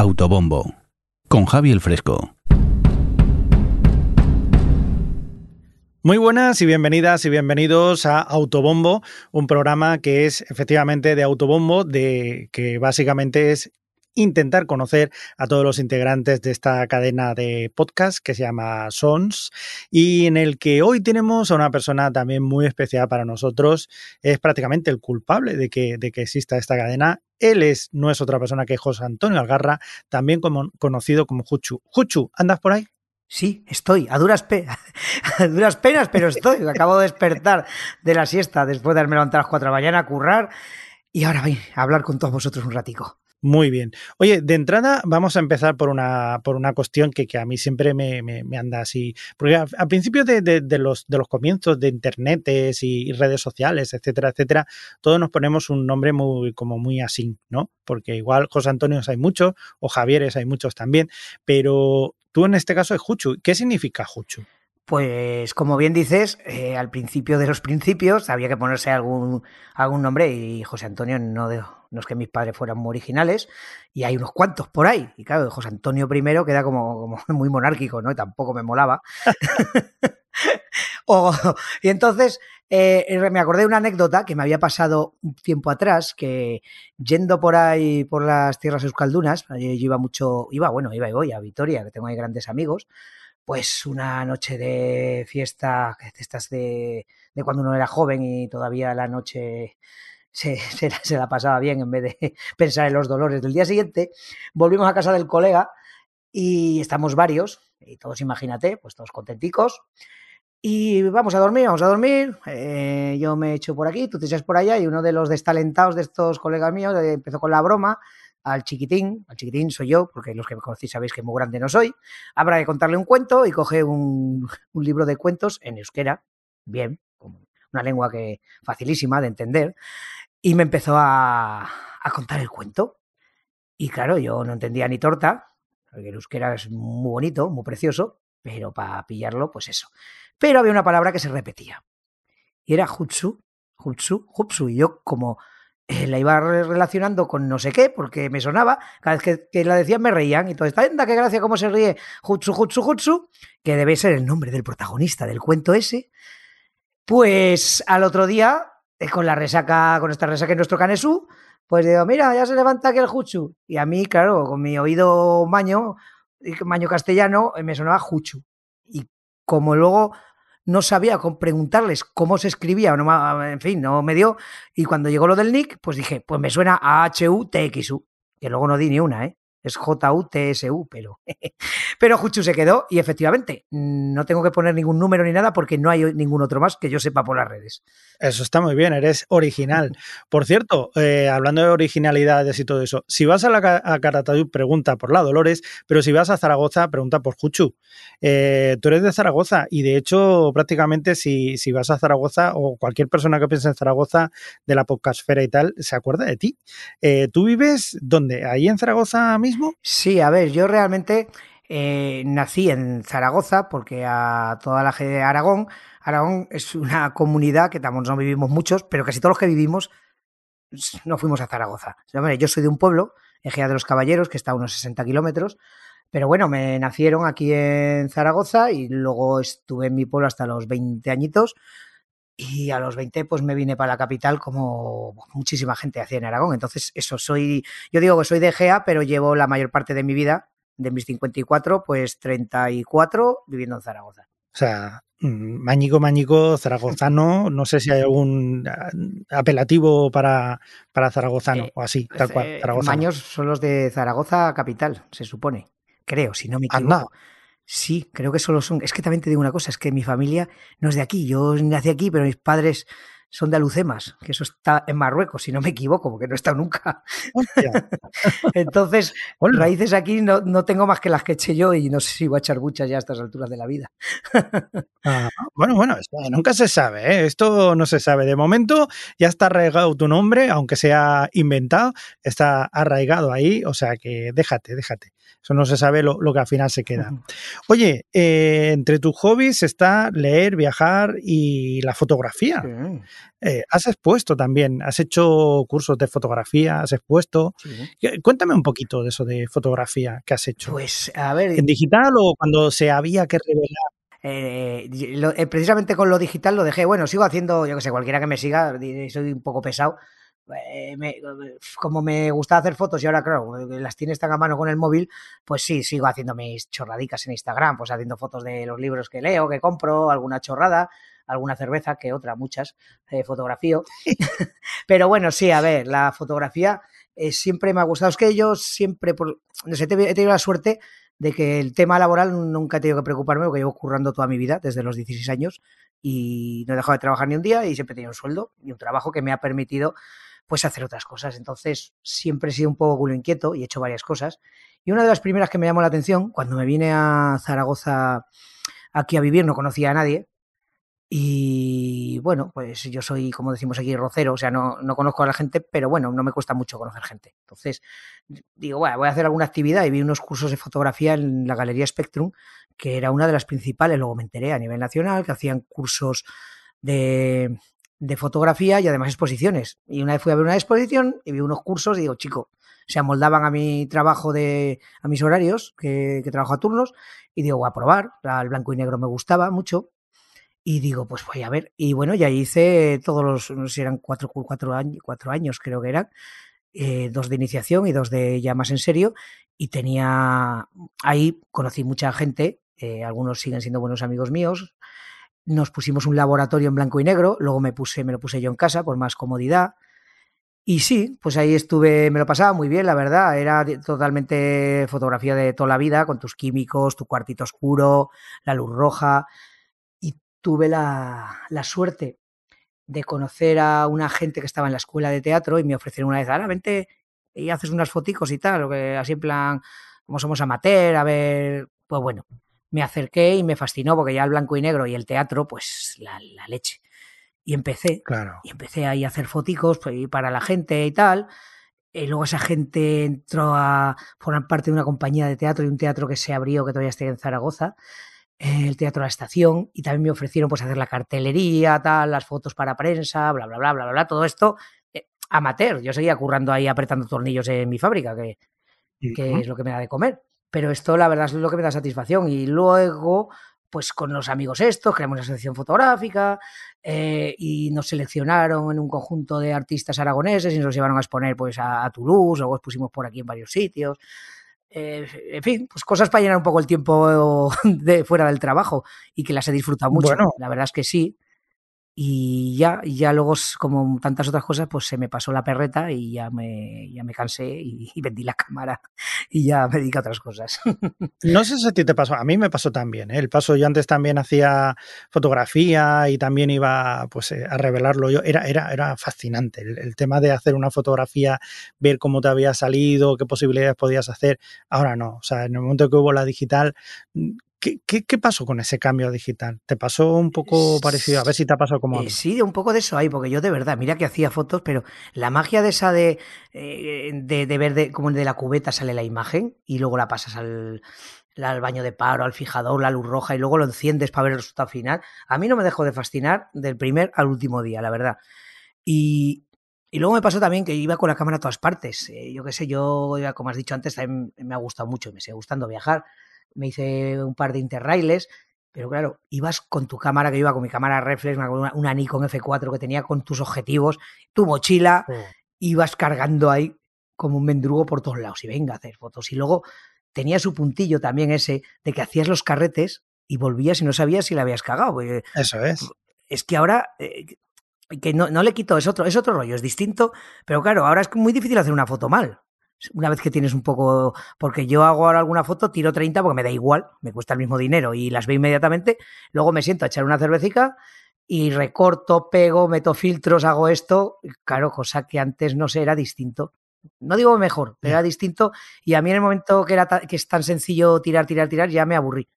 Autobombo con Javi el Fresco. Muy buenas y bienvenidas y bienvenidos a Autobombo, un programa que es efectivamente de Autobombo, de que básicamente es intentar conocer a todos los integrantes de esta cadena de podcast que se llama Sons y en el que hoy tenemos a una persona también muy especial para nosotros. Es prácticamente el culpable de que, de que exista esta cadena. Él es, no es otra persona que José Antonio Algarra, también conocido como Juchu. Juchu, ¿andas por ahí? Sí, estoy, a duras, a duras penas, pero estoy. Acabo de despertar de la siesta después de haberme levantado a las 4 de la mañana a currar y ahora voy a hablar con todos vosotros un ratico. Muy bien. Oye, de entrada vamos a empezar por una, por una cuestión que, que a mí siempre me, me, me anda así. Porque al principio de, de, de, los, de los comienzos de internet y, redes sociales, etcétera, etcétera, todos nos ponemos un nombre muy, como muy así, ¿no? Porque igual José Antonio hay muchos, o Javieres hay muchos también, pero tú en este caso es Juchu. ¿Qué significa Juchu? Pues como bien dices, eh, al principio de los principios había que ponerse algún, algún nombre y José Antonio no, de, no es que mis padres fueran muy originales y hay unos cuantos por ahí. Y claro, José Antonio I queda como, como muy monárquico, ¿no? Y tampoco me molaba. y entonces eh, me acordé de una anécdota que me había pasado un tiempo atrás, que yendo por ahí, por las tierras euskaldunas, yo iba mucho, iba, bueno, iba y voy a Vitoria, que tengo ahí grandes amigos, pues una noche de fiesta, estas de, cuando uno era joven y todavía la noche se, la pasaba bien en vez de pensar en los dolores del día siguiente, volvimos a casa del colega y estamos varios, y todos imagínate, pues todos contenticos. Y vamos a dormir, vamos a dormir. Eh, yo me echo por aquí, tú te echas por allá, y uno de los destalentados de estos colegas míos eh, empezó con la broma al chiquitín, al chiquitín soy yo, porque los que me conocéis sabéis que muy grande no soy, habrá que contarle un cuento y coge un, libro de cuentos en euskera, bien, una lengua que facilísima de entender, y me empezó a, a contar el cuento. Y claro, yo no entendía ni torta, porque el euskera es muy bonito, muy precioso, pero para pillarlo, pues eso. Pero había una palabra que se repetía. Y era jutsu, jutsu, jutsu. Y yo como eh, la iba relacionando con no sé qué, porque me sonaba, cada vez que, que la decían me reían, y entonces, anda, qué gracia cómo se ríe, Jutsu, Jutsu, Jutsu, que debe ser el nombre del protagonista del cuento ese, pues al otro día, eh, con la resaca, con esta resaca en nuestro canesú, pues digo, mira, ya se levanta aquí el Jutsu, y a mí, claro, con mi oído maño, maño castellano, me sonaba Jutsu, y como luego no sabía preguntarles cómo se escribía, no, en fin, no me dio. Y cuando llegó lo del nick, pues dije, pues me suena a H-U-T-X-U, que luego no di ni una, ¿eh? Es J-U-T-S-U, pero. pero Juchu se quedó y efectivamente no tengo que poner ningún número ni nada porque no hay ningún otro más que yo sepa por las redes. Eso está muy bien, eres original. Por cierto, eh, hablando de originalidades y todo eso, si vas a, la, a Caratayud, pregunta por la Dolores, pero si vas a Zaragoza, pregunta por Juchu. Eh, tú eres de Zaragoza y de hecho, prácticamente si, si, vas a Zaragoza o cualquier persona que piense en Zaragoza de la podcastfera y tal, se acuerda de ti. Eh, ¿Tú vives dónde? ¿Ahí en Zaragoza mismo? Sí, a ver, yo realmente eh, nací en Zaragoza porque a toda la gente de Aragón, Aragón es una comunidad que tampoco no vivimos muchos, pero casi todos los que vivimos no fuimos a Zaragoza. Yo soy de un pueblo, Egea de los Caballeros, que está a unos 60 kilómetros, pero bueno, me nacieron aquí en Zaragoza y luego estuve en mi pueblo hasta los 20 añitos y a los 20 pues me vine para la capital como muchísima gente hacía en Aragón. Entonces, eso, soy, yo digo que soy de Egea, pero llevo la mayor parte de mi vida, de mis 54, pues 34 viviendo en Zaragoza. O sea, Mañico, Mañico, zaragozano, no sé si hay algún apelativo para, para zaragozano eh, o así, tal cual. Zaragozano. Maños son los de Zaragoza capital, se supone. Creo, si no me equivoco. Anda. Sí, creo que solo son. Es que también te digo una cosa, es que mi familia no es de aquí. Yo nací aquí, pero mis padres son de Alucemas, que eso está en Marruecos, si no me equivoco, porque no he estado nunca. Entonces, raíces aquí no, no, tengo más que las que eché yo y no sé si voy a echar muchas ya a estas alturas de la vida. ah, bueno, bueno, nunca se sabe, ¿eh? esto no se sabe. De momento ya está arraigado tu nombre, aunque sea inventado, está arraigado ahí, o sea que déjate, déjate. Eso no se sabe lo, que al final se queda. Oye, eh, entre tus hobbies está leer, viajar y la fotografía. Eh, has expuesto también, has hecho cursos de fotografía, has expuesto. Cuéntame un poquito de eso de fotografía que has hecho. Pues, a ver. ¿En digital o cuando se había que revelar? Eh, eh, precisamente con lo digital lo dejé. Bueno, sigo haciendo, yo que sé, cualquiera que me siga, soy un poco pesado. Eh, como me gusta hacer fotos y ahora, claro, las tienes tan a mano con el móvil, pues sí, sigo haciendo mis chorradicas en Instagram, pues haciendo fotos de los libros que leo, que compro, alguna chorrada, alguna cerveza, que otra, muchas, fotografío. Pero bueno, sí, a ver, la fotografía siempre me ha gustado. Es que yo siempre, por, no sé, he tenido la suerte de que el tema laboral nunca he tenido que preocuparme porque llevo currando toda mi vida, desde los 16 años, y no he dejado de trabajar ni un día y siempre he tenido un sueldo y un trabajo que me ha permitido pues hacer otras cosas. Entonces, siempre he sido un poco culo inquieto y he hecho varias cosas. Y una de las primeras que me llamó la atención, cuando me vine a Zaragoza aquí a vivir, no conocía a nadie, y bueno, pues yo soy, como decimos aquí, rocero, o sea, no, no, conozco a la gente, pero bueno, no me cuesta mucho conocer gente. Entonces, digo, bueno, voy a hacer alguna actividad y vi unos cursos de fotografía en la Galería Spectrum, que era una de las principales, luego me enteré a nivel nacional, que hacían cursos de, de fotografía y además exposiciones. Y una vez fui a ver una exposición y vi unos cursos y digo, chico, se amoldaban a mi trabajo de, a mis horarios, que, trabajo a turnos, y digo, voy a probar, el blanco y negro me gustaba mucho, y digo, pues voy a ver. Y bueno, ya hice todos los, no sé eran cuatro, cuatro, años, cuatro años creo que eran, eh, dos de iniciación y dos de ya más en serio. Y tenía, ahí conocí mucha gente, eh, algunos siguen siendo buenos amigos míos. Nos pusimos un laboratorio en blanco y negro, luego me puse, me lo puse yo en casa por más comodidad. Y sí, pues ahí estuve, me lo pasaba muy bien, la verdad. Era totalmente fotografía de toda la vida, con tus químicos, tu cuartito oscuro, la luz roja tuve la, suerte de conocer a una gente que estaba en la escuela de teatro y me ofrecieron una vez, ahora vente y haces unas foticos y tal, así en plan, como somos amateur, a ver, pues bueno, me acerqué y me fascinó porque ya el blanco y negro y el teatro, pues la, leche. Y empecé, claro. y empecé ahí a hacer foticos pues, para la gente y tal. Y luego esa gente entró a formar parte de una compañía de teatro y un teatro que se abrió, que todavía está en Zaragoza, el Teatro La Estación y también me ofrecieron pues hacer la cartelería, tal, las fotos para prensa, bla, bla, bla, bla, bla, todo esto eh, amateur. Yo seguía currando ahí apretando tornillos en mi fábrica, que, que es lo que me da de comer. Pero esto la verdad es lo que me da satisfacción. Y luego, pues con los amigos estos, creamos una asociación fotográfica eh, y nos seleccionaron en un conjunto de artistas aragoneses y nos llevaron a exponer pues a, a Toulouse, luego expusimos por aquí en varios sitios. Eh, en fin, pues cosas para llenar un poco el tiempo de fuera del trabajo y que las he disfrutado mucho. La verdad es que sí y ya, ya luego, como tantas otras cosas, pues se me pasó la perreta y ya me, ya me cansé y, vendí la cámara y ya me dediqué a otras cosas. No sé si a ti te pasó, a mí me pasó también. ¿eh? El paso, yo antes también hacía fotografía y también iba pues, eh, a revelarlo yo. Era, era, era fascinante el, el, tema de hacer una fotografía, ver cómo te había salido, qué posibilidades podías hacer. Ahora no, o sea, en el momento que hubo la digital, ¿Qué, pasó con ese cambio digital? ¿Te pasó un poco parecido? A ver si te ha pasado como. Eh, sí, un poco de eso hay, porque yo de verdad, mira que hacía fotos, pero la magia de esa de, eh, de, ver de, como de la cubeta sale la imagen y luego la pasas al, al baño de paro, al fijador, la luz roja y luego lo enciendes para ver el resultado final. A mí no me dejó de fascinar del primer al último día, la verdad. Y, y luego me pasó también que iba con la cámara a todas partes. Eh, yo qué sé, yo, como has dicho antes, también me ha gustado mucho, me sigue gustando viajar me hice un par de interrailes, pero claro, ibas con tu cámara, que iba con mi cámara reflex, una, una Nikon F4 que tenía con tus objetivos, tu mochila, ibas cargando ahí como un mendrugo por todos lados y venga a hacer fotos. Y luego tenía su puntillo también ese de que hacías los carretes y volvías y no sabías si la habías cagado. Eso es. Es que ahora, eh, que no, no, le quito, es otro, es otro rollo, es distinto, pero claro, ahora es muy difícil hacer una foto mal una vez que tienes un poco, porque yo hago ahora alguna foto, tiro 30 porque me da igual, me cuesta el mismo dinero y las veo inmediatamente, luego me siento a echar una cervecita y recorto, pego, meto filtros, hago esto, claro, cosa que antes no sé, era distinto. No digo mejor, pero era distinto y a mí en el momento que, era que es tan sencillo tirar, tirar, tirar, ya me aburrí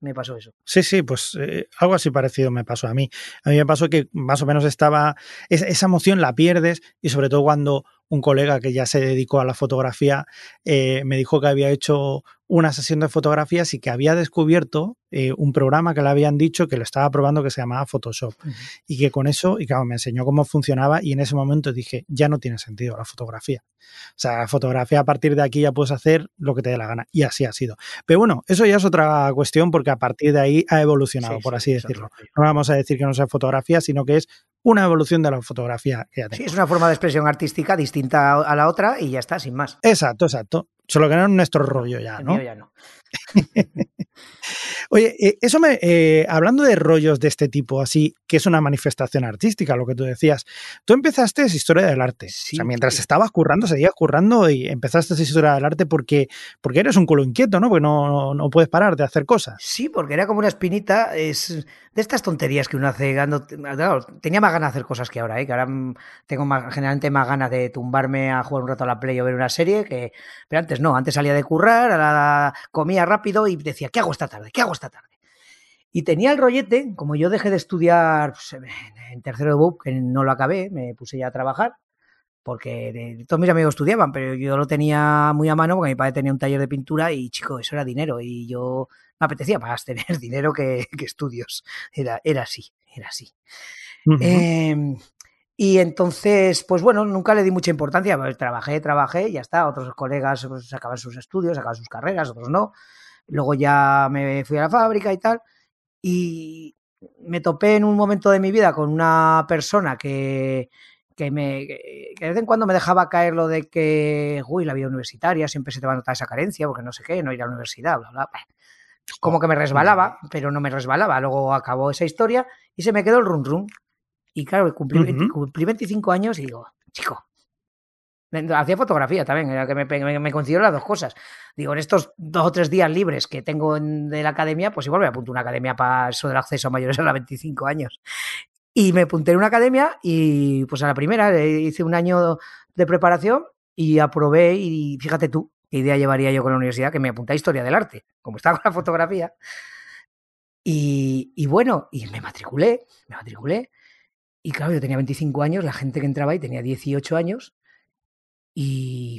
me pasó eso. Sí, sí, pues eh, algo así parecido me pasó a mí. A mí me pasó que más o menos estaba, esa emoción la pierdes y sobre todo cuando un colega que ya se dedicó a la fotografía eh, me dijo que había hecho una sesión de fotografías y que había descubierto eh, un programa que le habían dicho que lo estaba probando que se llamaba Photoshop. Y que con eso, y claro, me enseñó cómo funcionaba y en ese momento dije, ya no tiene sentido la fotografía. O sea, la fotografía a partir de aquí ya puedes hacer lo que te dé la gana. Y así ha sido. Pero bueno, eso ya es otra cuestión porque a partir de ahí ha evolucionado, por así decirlo. No vamos a decir que no sea fotografía, sino que es una evolución de la fotografía que ya Sí, es una forma de expresión artística distinta a la otra y ya está, sin más. Exacto, exacto. Solo que no es nuestro rollo ya, ¿no? ya no. Oye, eh, eso me. Eh, hablando de rollos de este tipo, así, que es una manifestación artística, lo que tú decías. Tú empezaste esa historia del arte. o sea, mientras estabas currando, seguías currando y empezaste esa historia del arte porque, porque eres un culo inquieto, ¿no? Porque no, no, puedes parar de hacer cosas. Sí, porque era como una espinita. Es de estas tonterías que uno hace. tenía más ganas de hacer cosas que ahora, ¿eh? Que ahora mm, tengo más, generalmente más ganas de tumbarme a jugar un rato a la Play o ver una serie que. Pero antes no, antes salía de currar, a la, comía rápido y decía, ¿qué hago esta tarde? ¿Qué hago esta tarde? Y tenía el rollete, como yo dejé de estudiar pues, en tercero de BUP, que no lo acabé, me puse ya a trabajar, porque todos mis amigos estudiaban, pero yo lo tenía muy a mano porque mi padre tenía un taller de pintura y, chico, eso era dinero y yo me apetecía más tener dinero que, estudios. Era, era así, era así. Em, y entonces, pues bueno, nunca le di mucha importancia. Pues, trabajé, trabajé, ya está. Otros colegas pues, sacaban sus estudios, sacaban sus carreras, otros no. Luego ya me fui a la fábrica y tal. Y me topé en un momento de mi vida con una persona que, que, me, que de vez en cuando me dejaba caer lo de que, uy, la vida universitaria siempre se te va a notar esa carencia, porque no sé qué, no ir a la universidad, bla, bla. Como que me resbalaba, pero no me resbalaba. Luego acabó esa historia y se me quedó el run run. Y claro, cumplí, cumplí 25 años y digo, chico, Hacía fotografía también, que me, me, considero las dos cosas. Digo, en estos dos o tres días libres que tengo de la academia, pues igual me apunto a una academia para eso del acceso a mayores a los 25 años. Y me apunté en una academia y pues a la primera hice un año de preparación y aprobé y fíjate tú, qué idea llevaría yo con la universidad, que me apunté a Historia del Arte, como estaba con la fotografía. Y, y bueno, y me matriculé, me matriculé. Y claro, yo tenía 25 años, la gente que entraba ahí tenía 18 años y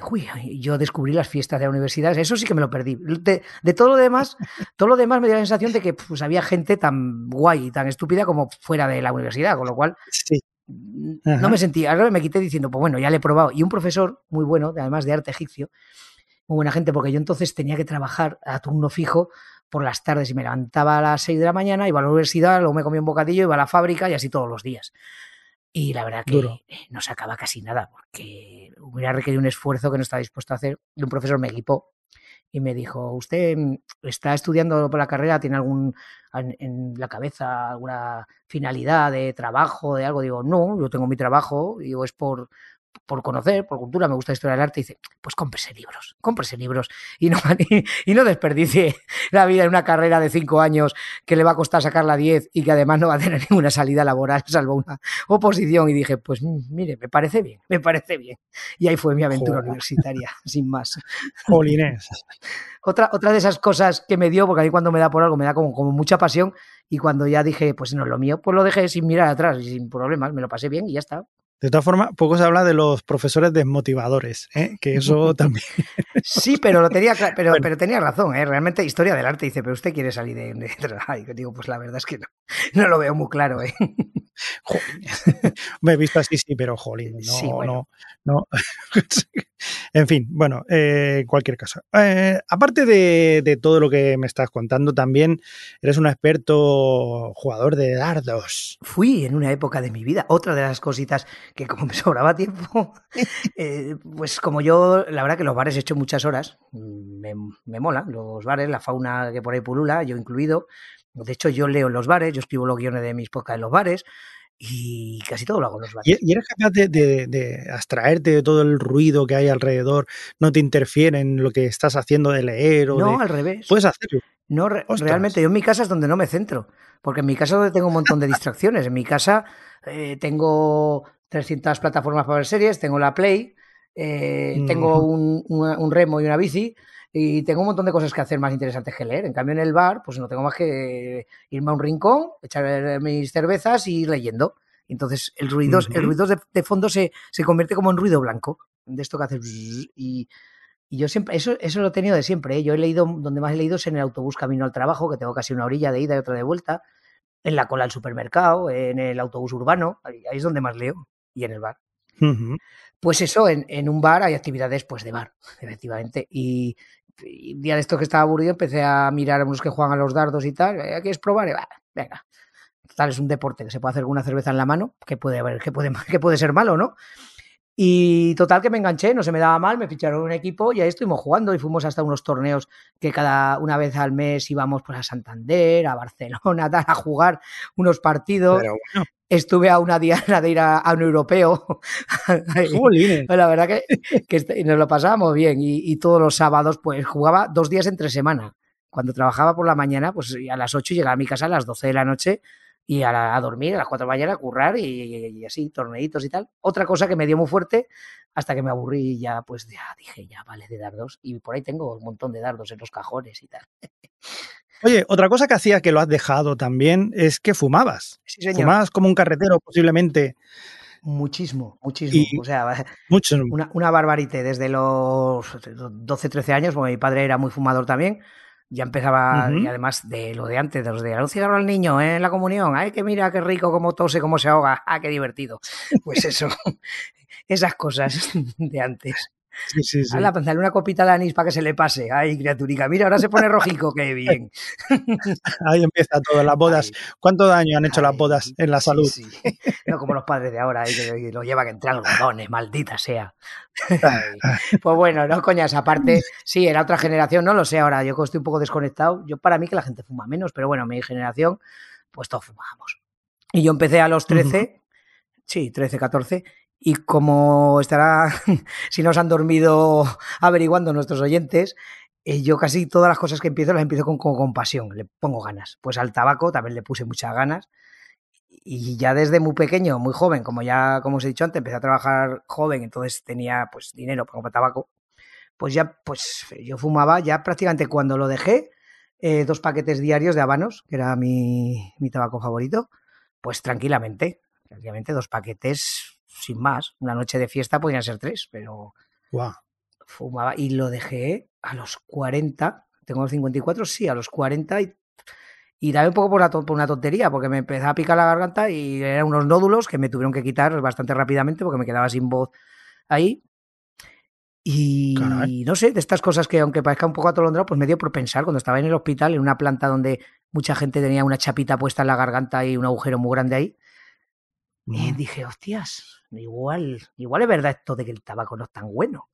yo descubrí las fiestas de la universidad, eso sí que me lo perdí. De, todo lo demás, todo lo demás me dio la sensación de que pues, había gente tan guay y tan estúpida como fuera de la universidad, con lo cual no me sentí, ahora me quité diciendo, pues bueno, ya le he probado. Y un profesor muy bueno, además de arte egipcio, muy buena gente, porque yo entonces tenía que trabajar a turno fijo por las tardes y me levantaba a las 6 de la mañana, iba a la universidad, luego me comía un bocadillo, iba a la fábrica y así todos los días. Y la verdad que no sacaba casi nada, porque hubiera requerido un esfuerzo que no estaba dispuesto a hacer. Y un profesor me equipó y me dijo, ¿usted mm, está estudiando por la carrera? ¿Tiene algún en, la cabeza alguna finalidad de trabajo, de algo? Digo, no, yo tengo mi trabajo, digo, es por, por conocer, por cultura, me gusta la historia del arte, y dice, pues cómprese libros, cómprese libros y no, y, no desperdicie la vida en una carrera de cinco años que le va a costar sacarla diez y que además no va a tener ninguna salida laboral, salvo una oposición. Y dije, pues mm, mire, me parece bien, me parece bien. Y ahí fue mi aventura universitaria, sin más. Polinés. Otra, otra de esas cosas que me dio, porque ahí cuando me da por algo me da como, como mucha pasión, y cuando ya dije, pues no, lo mío, pues lo dejé sin mirar atrás y sin problemas, me lo pasé bien y ya está. De todas formas, poco se habla de los profesores desmotivadores, ¿eh? que eso también. Sí, pero lo tenía pero, pero tenía razón, ¿eh? realmente historia del arte dice, pero usted quiere salir de, de, Y digo, pues la verdad es que no, no lo veo muy claro, ¿eh? Me he visto así, sí, pero jolín, no, no, no. en fin, bueno, eh, cualquier caso. Eh, aparte de, todo lo que me estás contando, también eres un experto jugador de dardos. Fui en una época de mi vida. Otra de las cositas que como me sobraba tiempo, eh, pues como yo, la verdad que los bares he hecho muchas horas, me, me mola, los bares, la fauna que por ahí pulula, yo incluido. De hecho, yo leo en los bares, yo escribo los guiones de mis podcasts en los bares y casi todo lo hago en los bares. ¿Y eres capaz de, abstraerte de todo el ruido que hay alrededor? ¿No te interfiere en lo que estás haciendo de leer? O no, al revés. Puedes hacerlo. No, realmente, yo en mi casa es donde no me centro. Porque en mi casa tengo un montón de distracciones. En mi casa eh, tengo 300 plataformas para ver series, tengo la Play, eh, tengo un, un, remo y una bici, y tengo un montón de cosas que hacer más interesantes que leer. En cambio, en el bar, pues no tengo más que irme a un rincón, echar mis cervezas y ir leyendo. Entonces, el ruido, el ruido de, fondo se, se, convierte como en ruido blanco, de esto que hace y Y yo siempre, eso, eso lo he tenido de siempre. ¿eh? Yo he leído, donde más he leído es en el autobús camino al trabajo, que tengo casi una orilla de ida y otra de vuelta, en la cola del supermercado, en el autobús urbano, ahí, ahí es donde más leo, y en el bar. Pues eso, en, en un bar hay actividades pues de bar, efectivamente. Y, y un día de esto que estaba aburrido empecé a mirar a unos que juegan a los dardos y tal. "Eh, ¿Quieres probar? Y, "Va, venga. Total, es un deporte que se puede hacer con una cerveza en la mano, que puede haber, que puede, que puede ser malo, ¿no? Y total que me enganché, no se me daba mal, me ficharon un equipo y ahí estuvimos jugando y fuimos hasta unos torneos que cada una vez al mes íbamos pues a Santander, a Barcelona, a jugar unos partidos. Pero bueno, Estuve a una diana de ir a, a un europeo. Pues la verdad que, que este- nos lo pasábamos bien y, y todos los sábados pues jugaba dos días entre semana. Cuando trabajaba por la mañana, pues a las 8 llegaba a mi casa a las 12 de la noche y a, la- a dormir a las 4 de la mañana, a currar y, y- y así, torneitos y tal. Otra cosa que me dio muy fuerte hasta que me aburrí y ya pues ya dije, ya vale de dardos. Y por ahí tengo un montón de dardos en los cajones y tal. Oye, otra cosa que hacía que lo has dejado también es que fumabas. Sí, señor. Fumabas como un carretero, posiblemente. Muchísimo, muchísimo. Y- O sea, Mucho. una, una desde los 12, 13 años, porque mi padre era muy fumador también. Ya empezaba, y además de lo de antes, de los de "Dale un cigarro al niño ¿eh? en la comunión, ay, que mira qué rico, cómo tose, cómo se ahoga, ah, qué divertido. Pues eso, esas cosas de antes. Sí, sí, sí. Una copita de anís para que se le pase. Ay, criaturica, mira, ahora se pone rojico, qué bien. Ahí empieza todo, las bodas. Ay, ¿Cuánto daño han hecho las bodas en la salud? sí. No como los padres de ahora, ahí que lo llevan entre algodones, maldita sea. Ay. Pues bueno, no coñas, aparte, sí, era otra generación, no lo sé ahora, yo estoy un poco desconectado. Yo para mí que la gente fuma menos, pero bueno, mi generación, pues todos fumábamos. Y yo empecé a los 13, sí, 13, 14, y como estará, si nos han dormido averiguando nuestros oyentes, eh, yo casi todas las cosas que empiezo las empiezo con, con, pasión, le pongo ganas. Pues al tabaco también le puse muchas ganas. Y ya desde muy pequeño, muy joven, como ya como os he dicho antes, empecé a trabajar joven, entonces tenía pues dinero para comprar tabaco. Pues ya, pues yo fumaba ya prácticamente cuando lo dejé, eh, dos paquetes diarios de habanos, que era mi, mi tabaco favorito, pues tranquilamente, tranquilamente dos paquetes sin más. Una noche de fiesta podrían ser tres, pero Guau. fumaba y lo dejé a los 40, tengo los 54, sí, a los 40 y, y también un poco por, una tontería, porque me empezaba a picar la garganta y eran unos nódulos que me tuvieron que quitar bastante rápidamente porque me quedaba sin voz ahí. Y Caray. no sé, de estas cosas que aunque parezca un poco atolondrado, pues me dio por pensar cuando estaba en el hospital, en una planta donde mucha gente tenía una chapita puesta en la garganta y un agujero muy grande ahí. Y dije, hostias, igual, igual es verdad esto de que el tabaco no es tan bueno.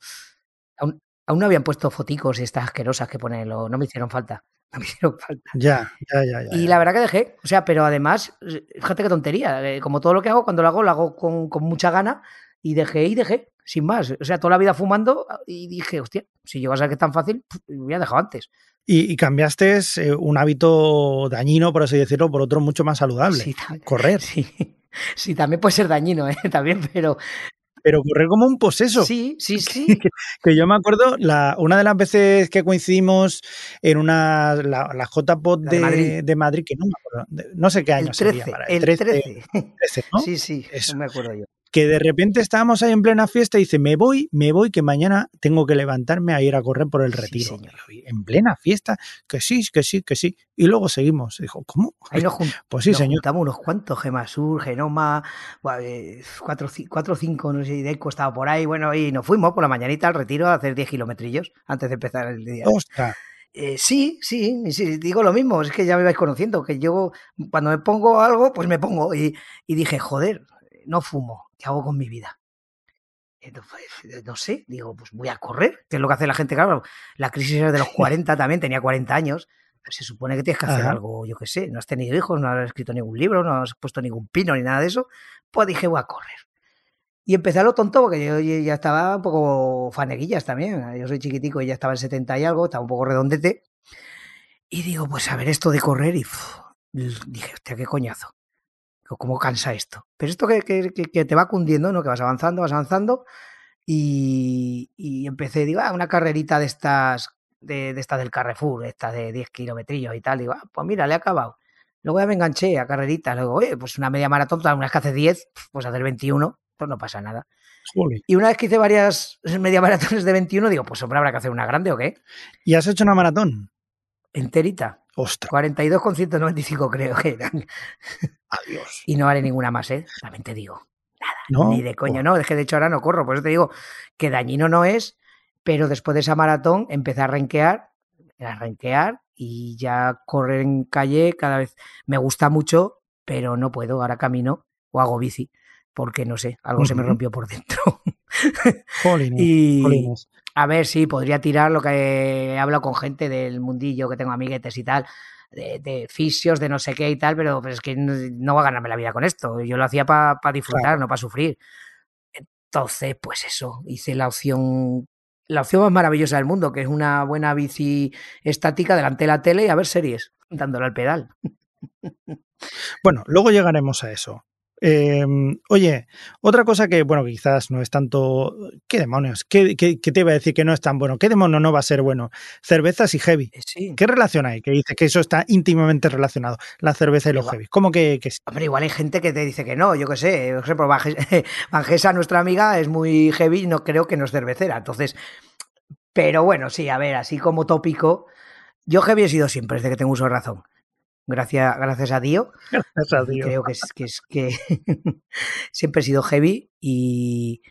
Aún, aún no habían puesto foticos y estas asquerosas que ponen, no me hicieron falta. No me hicieron falta. Ya, ya, ya, ya. Y la verdad que dejé, o sea, pero además, eh, fíjate qué tontería, eh, como todo lo que hago, cuando lo hago, lo hago con, con mucha gana y dejé y dejé, sin más. O sea, toda la vida fumando y dije, hostia, si llego a ser que es tan fácil, pf, lo hubiera dejado antes. Y, y cambiaste eh, un hábito dañino, por así decirlo, por otro mucho más saludable. Sí, Correr. sí, sí, también puede ser dañino, ¿eh? también, pero Pero correr como un poseso. sí, sí, sí. que, que yo me acuerdo, la, una de las veces que coincidimos en una, la, la JPOT de, de de, Madrid. Que no me acuerdo, no sé qué año El sería. 13, para el 13, 13. 13, ¿no? Sí, sí, Eso. no me acuerdo yo. Que de repente estábamos ahí en plena fiesta y dice, me voy, me voy, que mañana tengo que levantarme a ir a correr por el retiro. en plena fiesta, que sí, que sí, que sí. Y luego seguimos. Dijo, ¿cómo? Ahí nos, Pues sí, nos señor. juntamos unos cuantos, Gemasur, Genoma, eh, cuatro, cuatro o cinco, no sé, Deco estaba por ahí, bueno, y nos fuimos por la mañanita al retiro a hacer 10 kilometrillos antes de empezar el día. Ostras. Eh, sí, sí, sí, digo lo mismo, es que ya me vais conociendo, que yo cuando me pongo algo, pues me pongo. Y, y dije, joder, no fumo, ¿qué hago con mi vida? Entonces, pues, no sé, digo, pues voy a correr, que es lo que hace la gente, claro, la crisis es de los 40 también, tenía 40 años, pues se supone que tienes que hacer Ajá. algo, yo qué sé, no has tenido hijos, no has escrito ningún libro, no has puesto ningún pino ni nada de eso, pues dije, voy a correr. Y empecé a lo tonto porque yo ya estaba un poco faneguillas también. Yo soy chiquitico y ya estaba en 70 y algo, estaba un poco redondete. Y digo, pues a ver esto de correr y dije, hostia, qué coñazo. ¿Cómo cansa esto? Pero esto que, que- que- te va cundiendo, ¿no? Que vas avanzando, vas avanzando. Y, y empecé, digo, ah, una carrerita de estas, de, de estas del Carrefour, esta de 10 kilometrillos y tal. Digo, ah, pues mira, le he acabado. Luego ya me enganché a carreritas. Luego, oye, pues una media maratón, una vez que hace 10, pues hacer 21, pues no pasa nada. Y una vez que hice varias media maratones de 21, digo, pues hombre, habrá que hacer una grande o qué. ¿Y has hecho una maratón? Enterita. Ostras, 42 con 195 creo que eran. adiós. Y no vale ninguna más, ¿eh? También te digo. ¿No? Ni de coña, no. Es que de hecho ahora no corro. Por eso te digo que dañino no es, pero después de esa maratón empecé a renquear, a renquear y ya correr en calle cada vez me gusta mucho, pero no puedo. Ahora camino o hago bici, porque no sé, algo se me rompió por dentro. Y a ver, sí, podría tirar lo que he hablado con gente del mundillo, que tengo amiguetes y tal, de, de fisios, de no sé qué y tal, pero, pero es que no, no va a ganarme la vida con esto. Yo lo hacía para disfrutar, no para sufrir. Entonces, pues eso, hice la opción, la opción más maravillosa del mundo, que es una buena bici estática delante de la tele y a ver series, dándole al pedal. Bueno, luego llegaremos a eso. Eh, oye, otra cosa que, bueno, quizás no es tanto. ¿Qué demonios? ¿Qué, qué, qué te iba a decir que no es tan bueno? ¿Qué demonio no va a ser bueno? Cervezas y heavy. Eh, Sí. ¿Qué relación hay? Que dices que eso está íntimamente relacionado, la cerveza y los Igual. heavy. ¿Cómo que, que sí? Hombre, igual hay gente que te dice que no, yo qué sé, por ejemplo, Vange- Vangesa, nuestra amiga, es muy heavy y no creo que no es cervecera, entonces, pero bueno, sí, a ver, así como tópico, yo heavy he sido siempre, desde que tengo uso de razón, gracias, gracias a Dios, Gracias a Dios. creo que es que, es que siempre he sido heavy y,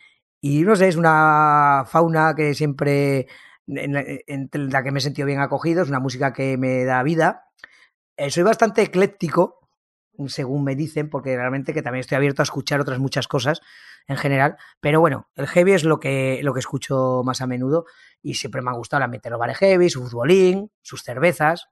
y no sé, es una fauna que siempre en la, en la que me he sentido bien acogido, es una música que me da vida. Eh, soy bastante ecléctico, según me dicen, porque realmente que también estoy abierto a escuchar otras muchas cosas en general, pero bueno, el heavy es lo que, lo que escucho más a menudo y siempre me ha gustado la mente de los bares heavy, su futbolín, sus cervezas,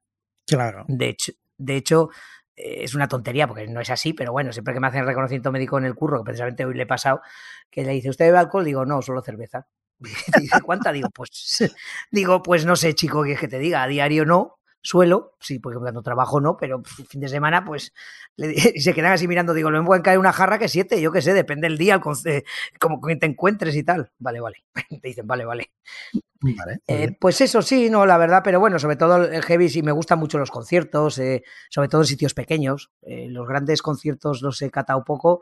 Claro. de hecho, de hecho eh, es una tontería porque no es así, pero bueno, siempre que me hacen reconocimiento médico en el curro, que precisamente hoy le he pasado, que le dice, ¿usted bebe alcohol? Digo, no, solo cerveza. ¿cuánta? Digo, pues, digo, pues no sé, chico, que es que te diga, a diario no, suelo, sí, porque cuando trabajo no, pero fin de semana, pues, le- y se quedan así mirando, digo, lo pueden caer una jarra que siete, yo qué sé, depende del día, el como que te encuentres y tal. Vale, vale. Te dicen, vale, vale. Vale. Eh, pues eso sí, no, la verdad, pero bueno, sobre todo el heavy sí me gustan mucho los conciertos, eh, sobre todo en sitios pequeños. Eh, los grandes conciertos los he catado poco,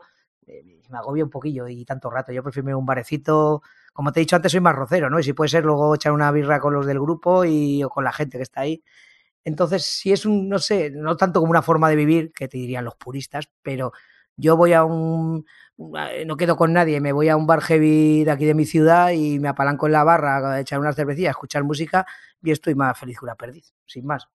me agobia un poquillo y tanto rato. Yo prefiero un barecito, como te he dicho antes, soy más rocero, ¿no? Y si puede ser luego echar una birra con los del grupo y o con la gente que está ahí. Entonces, si es un, no sé, no tanto como una forma de vivir, que te dirían los puristas, pero yo voy a un, no quedo con nadie, me voy a un bar heavy de aquí de mi ciudad y me apalanco en la barra a echar unas cervecillas, a escuchar música y estoy más feliz que una perdiz, sin más.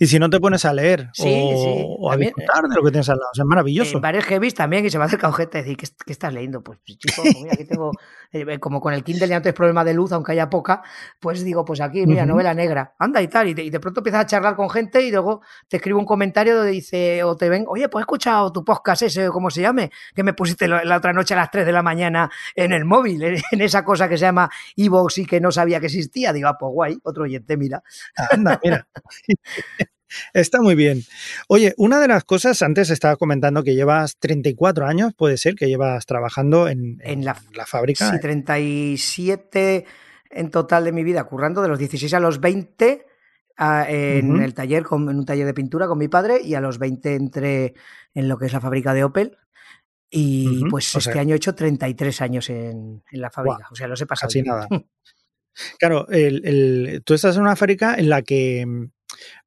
Y si no te pones a leer Sí, o, sí, o a también, disfrutar de lo que tienes al lado, o sea, es maravilloso. En bares heavy también y se me acerca un gente a decir, ¿qué, qué estás leyendo? Pues chico, pues mira, aquí tengo, eh, como con el Kindle ya no tienes problema de luz, aunque haya poca, pues digo, pues aquí, mira, novela negra, anda y tal, y de, y de pronto empiezas a charlar con gente y luego te escribe un comentario donde dice, o te ven, oye, pues he escuchado tu podcast ese, o como se llame, que me pusiste la, la otra noche a las 3 de la mañana en el móvil, en, en esa cosa que se llama Evox y que no sabía que existía. Digo, ah, pues guay, otro oyente, mira. Anda, mira. Está muy bien. Oye, una de las cosas, antes estaba comentando que llevas 34 años, puede ser, que llevas trabajando en, En la- fábrica. Sí, 37 en total de mi vida, currando de los 16 a los 20 ah, en el taller, con, en un taller de pintura con mi padre y a los 20 entré en lo que es la fábrica de Opel. Y pues o este sea- año he hecho 33 años en, en la fábrica. o sea, los he pasado. Casi nada. Claro, el- el- tú estás en una fábrica en la que mm,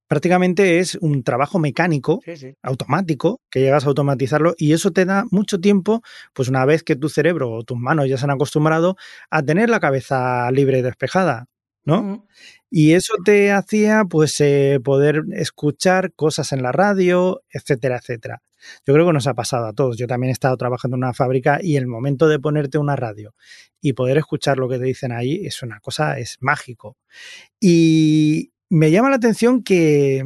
prácticamente es un trabajo mecánico Sí, sí. automático, que llegas a automatizarlo y eso te da mucho tiempo, pues una vez que tu cerebro o tus manos ya se han acostumbrado a tener la cabeza libre y despejada, ¿no? Y eso te hacía pues eh, poder escuchar cosas en la radio, etcétera, etcétera. Yo creo que nos ha pasado a todos. Yo también he estado trabajando en una fábrica y el momento de ponerte una radio y poder escuchar lo que te dicen ahí es una cosa, es mágico. Y me llama la atención que,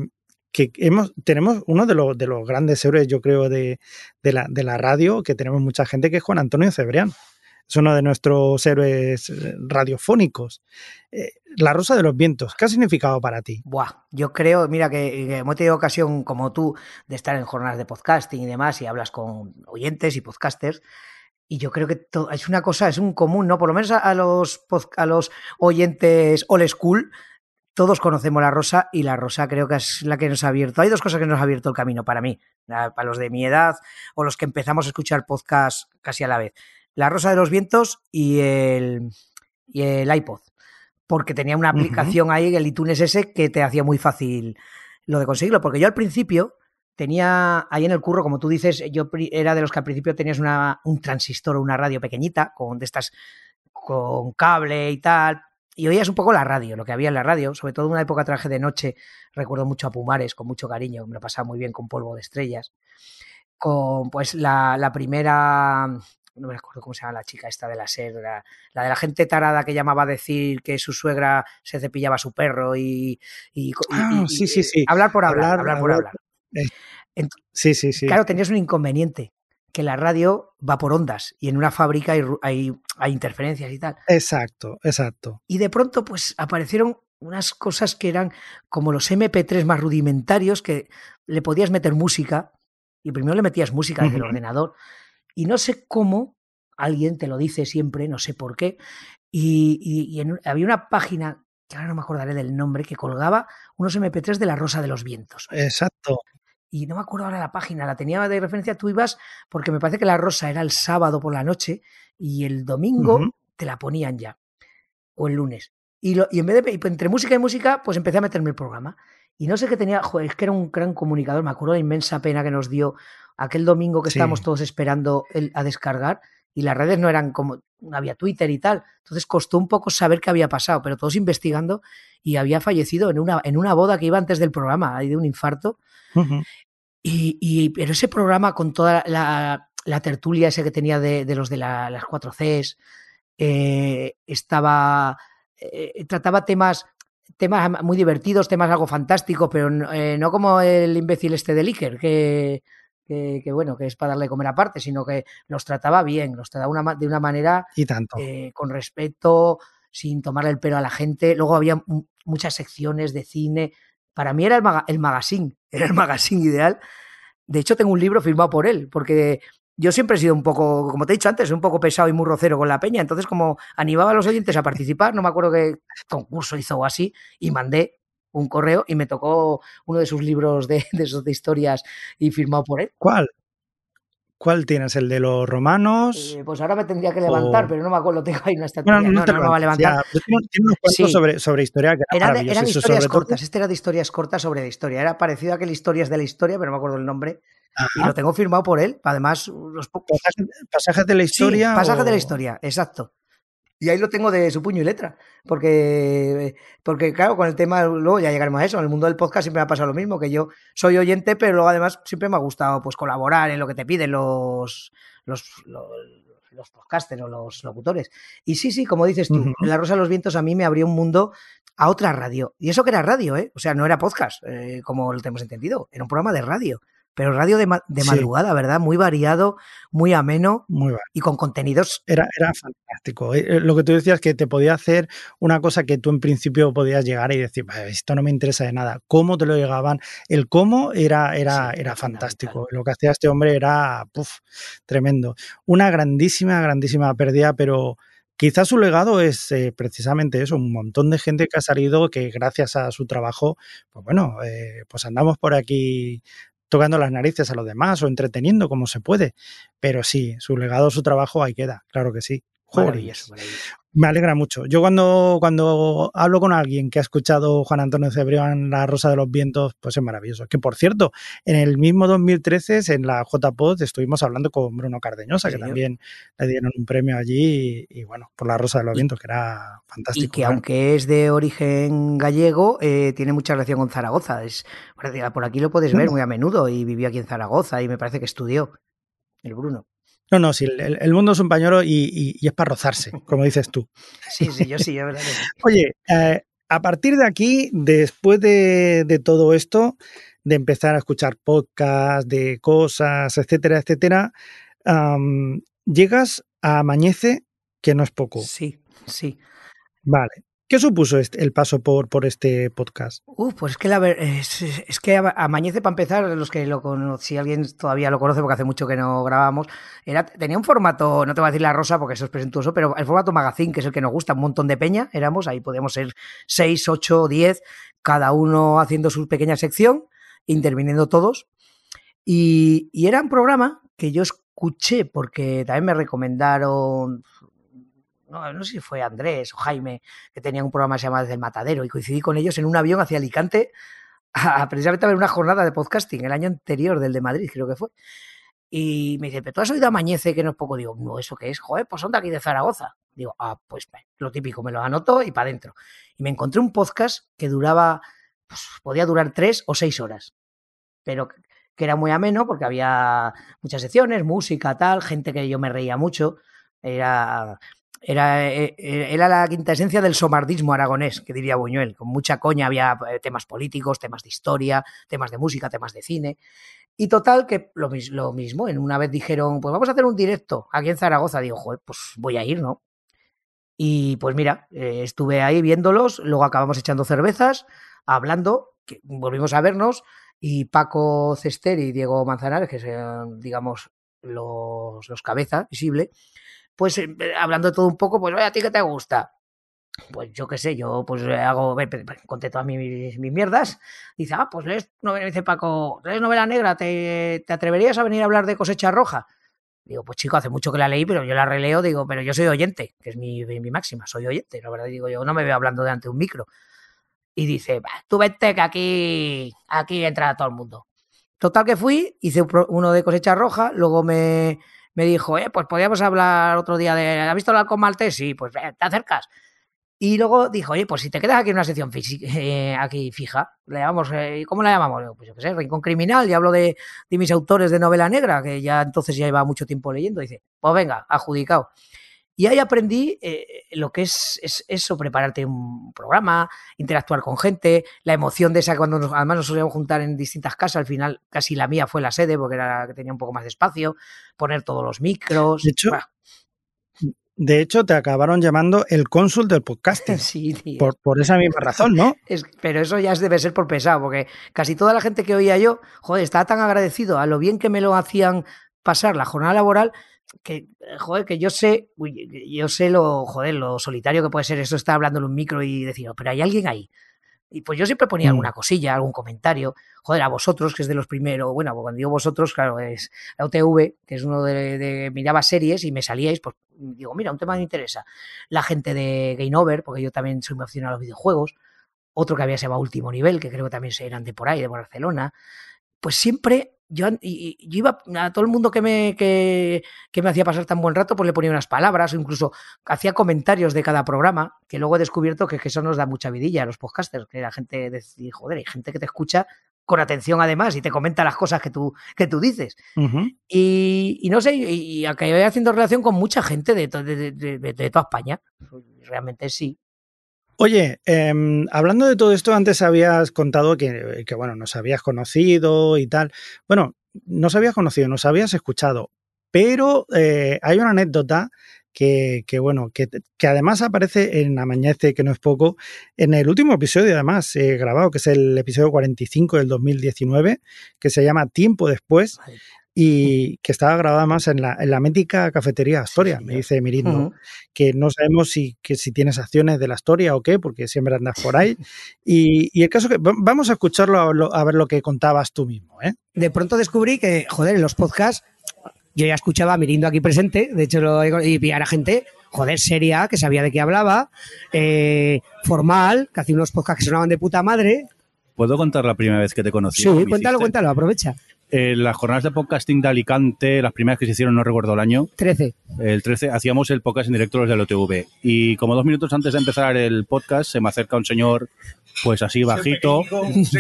que hemos, tenemos uno de los, de los grandes héroes, yo creo, de, de la, de la radio, que tenemos mucha gente, que es Juan Antonio Cebrián. Es uno de nuestros héroes eh, radiofónicos. Eh, la Rosa de los Vientos, ¿qué ha significado para ti? Buah, yo creo, mira, que, que hemos tenido ocasión, como tú, de estar en jornadas de podcasting y demás, y hablas con oyentes y podcasters, y yo creo que to- es una cosa, es un común, ¿no? Por lo menos a, a los, a los oyentes old school, todos conocemos la rosa y la rosa creo que es la que nos ha abierto. Hay dos cosas que nos ha abierto el camino para mí, para los de mi edad o los que empezamos a escuchar podcast casi a la vez. La Rosa de los Vientos y el, y el iPod. Porque tenía una aplicación ahí, el iTunes ese, que te hacía muy fácil lo de conseguirlo. Porque yo al principio tenía ahí en el curro, como tú dices, yo era de los que al principio tenías una, un transistor o una radio pequeñita, con de estas con cable y tal, y oías un poco la radio, lo que había en la radio, sobre todo en una época traje de noche, recuerdo mucho a Pumares, con mucho cariño, me lo pasaba muy bien con Polvo de Estrellas, con pues la, la primera, no me acuerdo cómo se llama la chica esta de la SER, la, de la gente tarada que llamaba a decir que su suegra se cepillaba a su perro y... y, ah, y sí, sí, sí. Hablar por hablar, hablar, hablar por hablar. Eh, sí, sí, sí. Claro, tenías un inconveniente, que la radio va por ondas y en una fábrica hay, hay, hay, interferencias y tal. Exacto, exacto. Y de pronto pues aparecieron unas cosas que eran como los MP3 más rudimentarios que le podías meter música y primero le metías música desde uh -huh. el ordenador y no sé cómo, alguien te lo dice siempre, no sé por qué, y, y, y en, había una página que ahora no me acordaré del nombre, que colgaba unos MP3 de La Rosa de los Vientos. Exacto y no me acuerdo ahora la página, la tenía de referencia, tú ibas, porque me parece que la rosa era el sábado por la noche y el domingo uh -huh. te la ponían ya, o el lunes. Y, lo, y en vez de, entre música y música, pues empecé a meterme el programa. Y no sé qué tenía, joder, es que era un gran comunicador, me acuerdo la inmensa pena que nos dio aquel domingo que sí. estábamos todos esperando el, a descargar y las redes no eran como, no había Twitter y tal. Entonces costó un poco saber qué había pasado, pero todos investigando y había fallecido en una, en una boda que iba antes del programa, ahí de un infarto. Uh -huh. Y, y, pero ese programa con toda la, la tertulia ese que tenía de, de los de la, las 4 Cs, eh, estaba, eh, trataba temas, temas muy divertidos, temas algo fantásticos, pero eh, no como el imbécil este de Iker, que, que, que, bueno, que es para darle comer aparte, sino que los trataba bien, los trataba una, de una manera y tanto. Eh, con respeto, sin tomarle el pelo a la gente. Luego había muchas secciones de cine, para mí era el, maga el magazine, era el magazine ideal. De hecho, tengo un libro firmado por él, porque yo siempre he sido un poco, como te he dicho antes, un poco pesado y muy rocero con la peña. Entonces, como animaba a los oyentes a participar, no me acuerdo qué concurso hizo o así, y mandé un correo y me tocó uno de sus libros de, de esos de historias y firmado por él. ¿Cuál? ¿Cuál tienes? ¿El de los romanos? Eh, pues ahora me tendría que levantar, o... pero no me acuerdo, tengo ahí una estatua. Bueno, no, no, no, no, me va a levantar. Ya, tiene unos sí. sobre, sobre historia que era eran historias cortas, este era de historias cortas sobre la historia. Era parecido a aquel historias de la historia, pero no me acuerdo el nombre. Ajá. Y lo tengo firmado por él. Además, los pasajes, pasajes de la historia. Sí, pasajes o... de la historia, exacto. Y ahí lo tengo de su puño y letra. Porque, porque, claro, con el tema, luego ya llegaremos a eso. En el mundo del podcast siempre me ha pasado lo mismo, que yo soy oyente, pero luego además siempre me ha gustado pues colaborar en lo que te piden los, los, los, los podcasters o los locutores. Y sí, sí, como dices tú, uh -huh. La Rosa de los Vientos a mí me abrió un mundo a otra radio. Y eso que era radio, ¿eh? O sea, no era podcast, eh, como lo tenemos entendido. Era un programa de radio pero radio de, ma de madrugada, sí. ¿verdad? Muy variado, muy ameno muy y con contenidos. Era, era fantástico. Eh, eh, lo que tú decías que te podía hacer una cosa que tú en principio podías llegar y decir, esto no me interesa de nada. ¿Cómo te lo llegaban? El cómo era, era, sí, era fantástico. Lo que hacía este hombre era puff, tremendo. Una grandísima, grandísima pérdida, pero quizás su legado es eh, precisamente eso, un montón de gente que ha salido que gracias a su trabajo, pues bueno, eh, pues andamos por aquí tocando las narices a los demás o entreteniendo como se puede. Pero sí, su legado, su trabajo ahí queda, claro que sí. Maravilloso, maravilloso. Me alegra mucho. Yo cuando, cuando hablo con alguien que ha escuchado Juan Antonio Cebrián La Rosa de los Vientos, pues es maravilloso. Que por cierto, en el mismo 2013, en la JPod, estuvimos hablando con Bruno Cardeñosa, sí, que también le dieron un premio allí, y, y, bueno, por La Rosa de los Vientos, que era fantástico. Y que aunque es de origen gallego, eh, tiene mucha relación con Zaragoza. Es, por aquí lo puedes ver muy a menudo, y vivió aquí en Zaragoza, y me parece que estudió el Bruno. No, no, sí, el, el mundo es un pañuelo y, y, y, es para rozarse, como dices tú. Sí, sí, yo sí, es verdad. Oye, eh, a partir de aquí, después de, de, todo esto, de empezar a escuchar podcasts, de cosas, etcétera, etcétera, um, llegas a Amanece, que no es poco. Sí, sí. Vale. ¿Qué supuso este, el paso por, por este podcast? Uh, pues es que la es, es, que Amañece, para empezar, los que lo conocen, si alguien todavía lo conoce, porque hace mucho que no grabamos, tenía un formato, no te voy a decir la rosa porque eso es presentuoso, pero el formato magazine, que es el que nos gusta, un montón de peña, éramos, ahí podíamos ser seis, ocho, diez, cada uno haciendo su pequeña sección, interviniendo todos. Y era un programa que yo escuché porque también me recomendaron, no, sé si fue Andrés o Jaime, que tenían un programa llamado Desde el Matadero y coincidí con ellos en un avión hacia Alicante a, precisamente a ver una jornada de podcasting el año anterior del de Madrid, creo que fue. Y me dice, ¿pero tú has oído Amañece que no es poco? Digo, no, ¿eso qué es? Joder, pues son de aquí de Zaragoza. Digo, ah, pues lo típico, me lo anoto y para adentro. Y me encontré un podcast que duraba, pues podía durar tres o seis horas, pero que era muy ameno porque había muchas secciones, música, tal, gente que yo me reía mucho. Era, era, eh, eh, era la quinta esencia del somardismo aragonés, que diría Buñuel. Con mucha coña había eh, temas políticos, temas de historia, temas de música, temas de cine. Y total, que lo, mismo, en una vez dijeron, pues vamos a hacer un directo aquí en Zaragoza. Digo, joder, pues voy a ir, ¿no? Y pues mira, estuve ahí viéndolos, luego acabamos echando cervezas, hablando, volvimos a vernos, y Paco Cester y Diego Manzanares, que son, digamos, los, los cabeza visible, pues eh, hablando todo un poco, pues, oye, ¿a ti qué te gusta? pues yo qué sé, yo pues hago, conté todas mis, mis, mierdas. Dice, ah, pues lees, novela, dice Paco, lees novela negra, ¿te, ¿te, atreverías a venir a hablar de cosecha roja? Digo, pues chico, hace mucho que la leí, pero yo la releo, digo, pero yo soy oyente, que es mi, mi máxima, soy oyente, la verdad, digo, yo no me veo hablando delante de un micro. Y dice, tú vete que aquí, aquí entra todo el mundo. Total que fui, hice uno de cosecha roja, luego me, me dijo, eh, pues podíamos hablar otro día de, ¿has visto el halcón maltés? Sí, pues te acercas. Y luego dijo, oye, pues si te quedas aquí en una sección eh, aquí fija, le llamamos, eh, ¿cómo la llamamos? Pues yo qué sé, Rincón Criminal, y hablo de, de, mis autores de novela negra, que ya entonces ya lleva mucho tiempo leyendo. Dice, pues venga, adjudicado. Y ahí aprendí eh, lo que es, es, eso, prepararte un programa, interactuar con gente, la emoción de esa cuando nos, además nos solíamos juntar en distintas casas, al final casi la mía fue la sede porque era la que tenía un poco más de espacio, poner todos los micros. De hecho, de hecho, te acabaron llamando el cónsul del podcasting. Sí, tío. Por, por esa misma razón, ¿no? Es, pero eso ya debe ser por pesado, porque casi toda la gente que oía yo, joder, estaba tan agradecido a lo bien que me lo hacían pasar la jornada laboral, que, joder, que yo sé, yo sé lo, joder, lo solitario que puede ser eso, estar hablando en un micro y decir, oh, pero hay alguien ahí. Y pues yo siempre ponía alguna cosilla, algún comentario. Joder, a vosotros, que es de los primeros, bueno, cuando digo vosotros, claro, es la UTV, que es uno de, de miraba series y me salíais, pues digo, mira, un tema me interesa. La gente de Game Over, porque yo también soy muy aficionado a los videojuegos. Otro que había se llamado Último Nivel, que creo que también eran de por ahí, de Barcelona. Pues siempre yo, y, yo, iba a todo el mundo que me, que, que, me hacía pasar tan buen rato, pues le ponía unas palabras o incluso hacía comentarios de cada programa, que luego he descubierto que, que eso nos da mucha vidilla a los podcasters, que la gente decía, joder, hay gente que te escucha con atención además y te comenta las cosas que tú, que tú dices. Uh -huh. y, y, no sé, y, y acabé haciendo relación con mucha gente de, to, de, de, de toda España. Realmente sí. Oye, eh, hablando de todo esto, antes habías contado que, que, bueno, nos habías conocido y tal. Bueno, nos habías conocido, nos habías escuchado, pero eh, hay una anécdota que, que bueno, que, que, además aparece en Amañece, que no es poco, en el último episodio, además, eh, grabado, que es el episodio 45 del 2019, que se llama Tiempo Después. Y que estaba grabada más en la, en la mítica cafetería Astoria, me dice Mirindo, uh -huh. que no sabemos si, que si tienes acciones de la Astoria o qué, porque siempre andas por ahí. Y, y el caso que vamos a escucharlo a, a, ver lo que contabas tú mismo. ¿eh? De pronto descubrí que, joder, en los podcasts yo ya escuchaba a Mirindo aquí presente, de hecho, lo, y pillar gente, joder, seria, que sabía de qué hablaba, eh, formal, que hacía unos podcasts que sonaban de puta madre. ¿Puedo contar la primera vez que te conocí? Sí, cuéntalo, cuéntalo, aprovecha eh, las jornadas de podcasting de Alicante, las primeras que se hicieron, no recuerdo el año. 13. El 13, hacíamos el podcast en directo los del OTV. Y como dos minutos antes de empezar el podcast, se me acerca un señor, pues así bajito,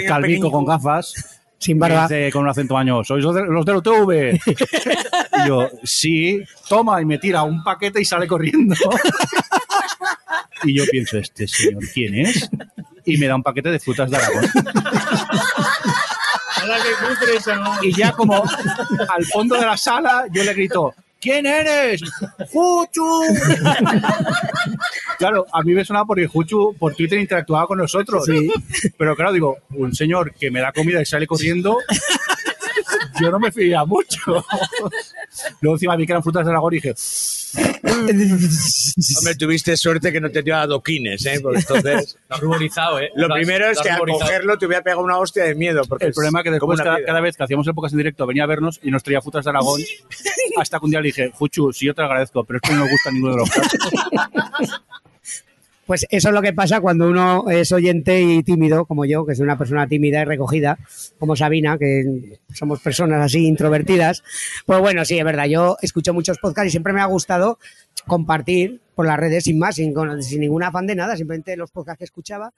calvico con gafas. Sin barba. Dice, con un acento año, ¿sois los, de, los del OTV? y yo, sí, toma, y me tira un paquete y sale corriendo. y yo pienso, ¿este señor quién es? Y me da un paquete de frutas de Aragón. Y ya como al fondo de la sala yo le grito, ¿quién eres? ¡Juchu! claro, a mí me sonaba porque Juchu por Twitter interactuaba con nosotros. Sí. Pero claro, digo, un señor que me da comida y sale corriendo, yo no me fiaría mucho. Luego encima vi que eran frutas de dragón y dije, Hombre, tuviste suerte que no te dio adoquines, ¿eh? Porque entonces... Lo has ruborizado, ¿eh? Lo Lo has- primero es lo que al cogerlo te hubiera pegado una hostia de miedo. Porque el problema es que después cada, cada vez que hacíamos el podcast en directo venía a vernos y nos traía frutas de Aragón hasta que un día le dije, Fuchu, sí yo te lo agradezco, pero es que no nos gusta ninguno de los casos. Pues eso es lo que pasa cuando uno es oyente y tímido, como yo, que soy una persona tímida y recogida, como Sabina, que somos personas así introvertidas. Pues bueno, sí, es verdad, yo escucho muchos podcasts y siempre me ha gustado compartir por las redes sin más, sin, sin ningún afán de nada, simplemente los podcasts que escuchaba.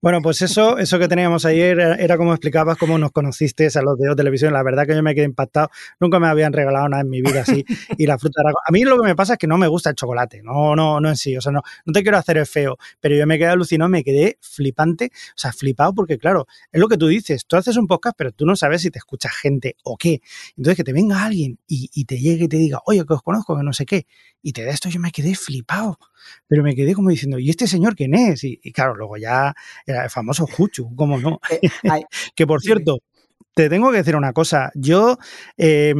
Bueno, pues eso, eso que teníamos ayer era, como explicabas cómo nos conociste a los de O Televisión. La verdad que yo me quedé impactado. Nunca me habían regalado nada en mi vida así. Y la fruta era- A mí lo que me pasa es que no me gusta el chocolate. No, no, no en sí. O sea, no, no te quiero hacer el feo. Pero yo me quedé alucinado, me quedé flipante. O sea, flipado porque, claro, es lo que tú dices. Tú haces un podcast, pero tú no sabes si te escucha gente o qué. Entonces, que te venga alguien y, te llegue y te diga, oye, que os conozco, que no sé qué. Y te da esto, yo me quedé flipado. Pero me quedé como diciendo, ¿y este señor quién es? Y claro, luego ya era el famoso Juchu, ¿cómo no? Eh, Que por cierto, te tengo que decir una cosa. Yo, eh,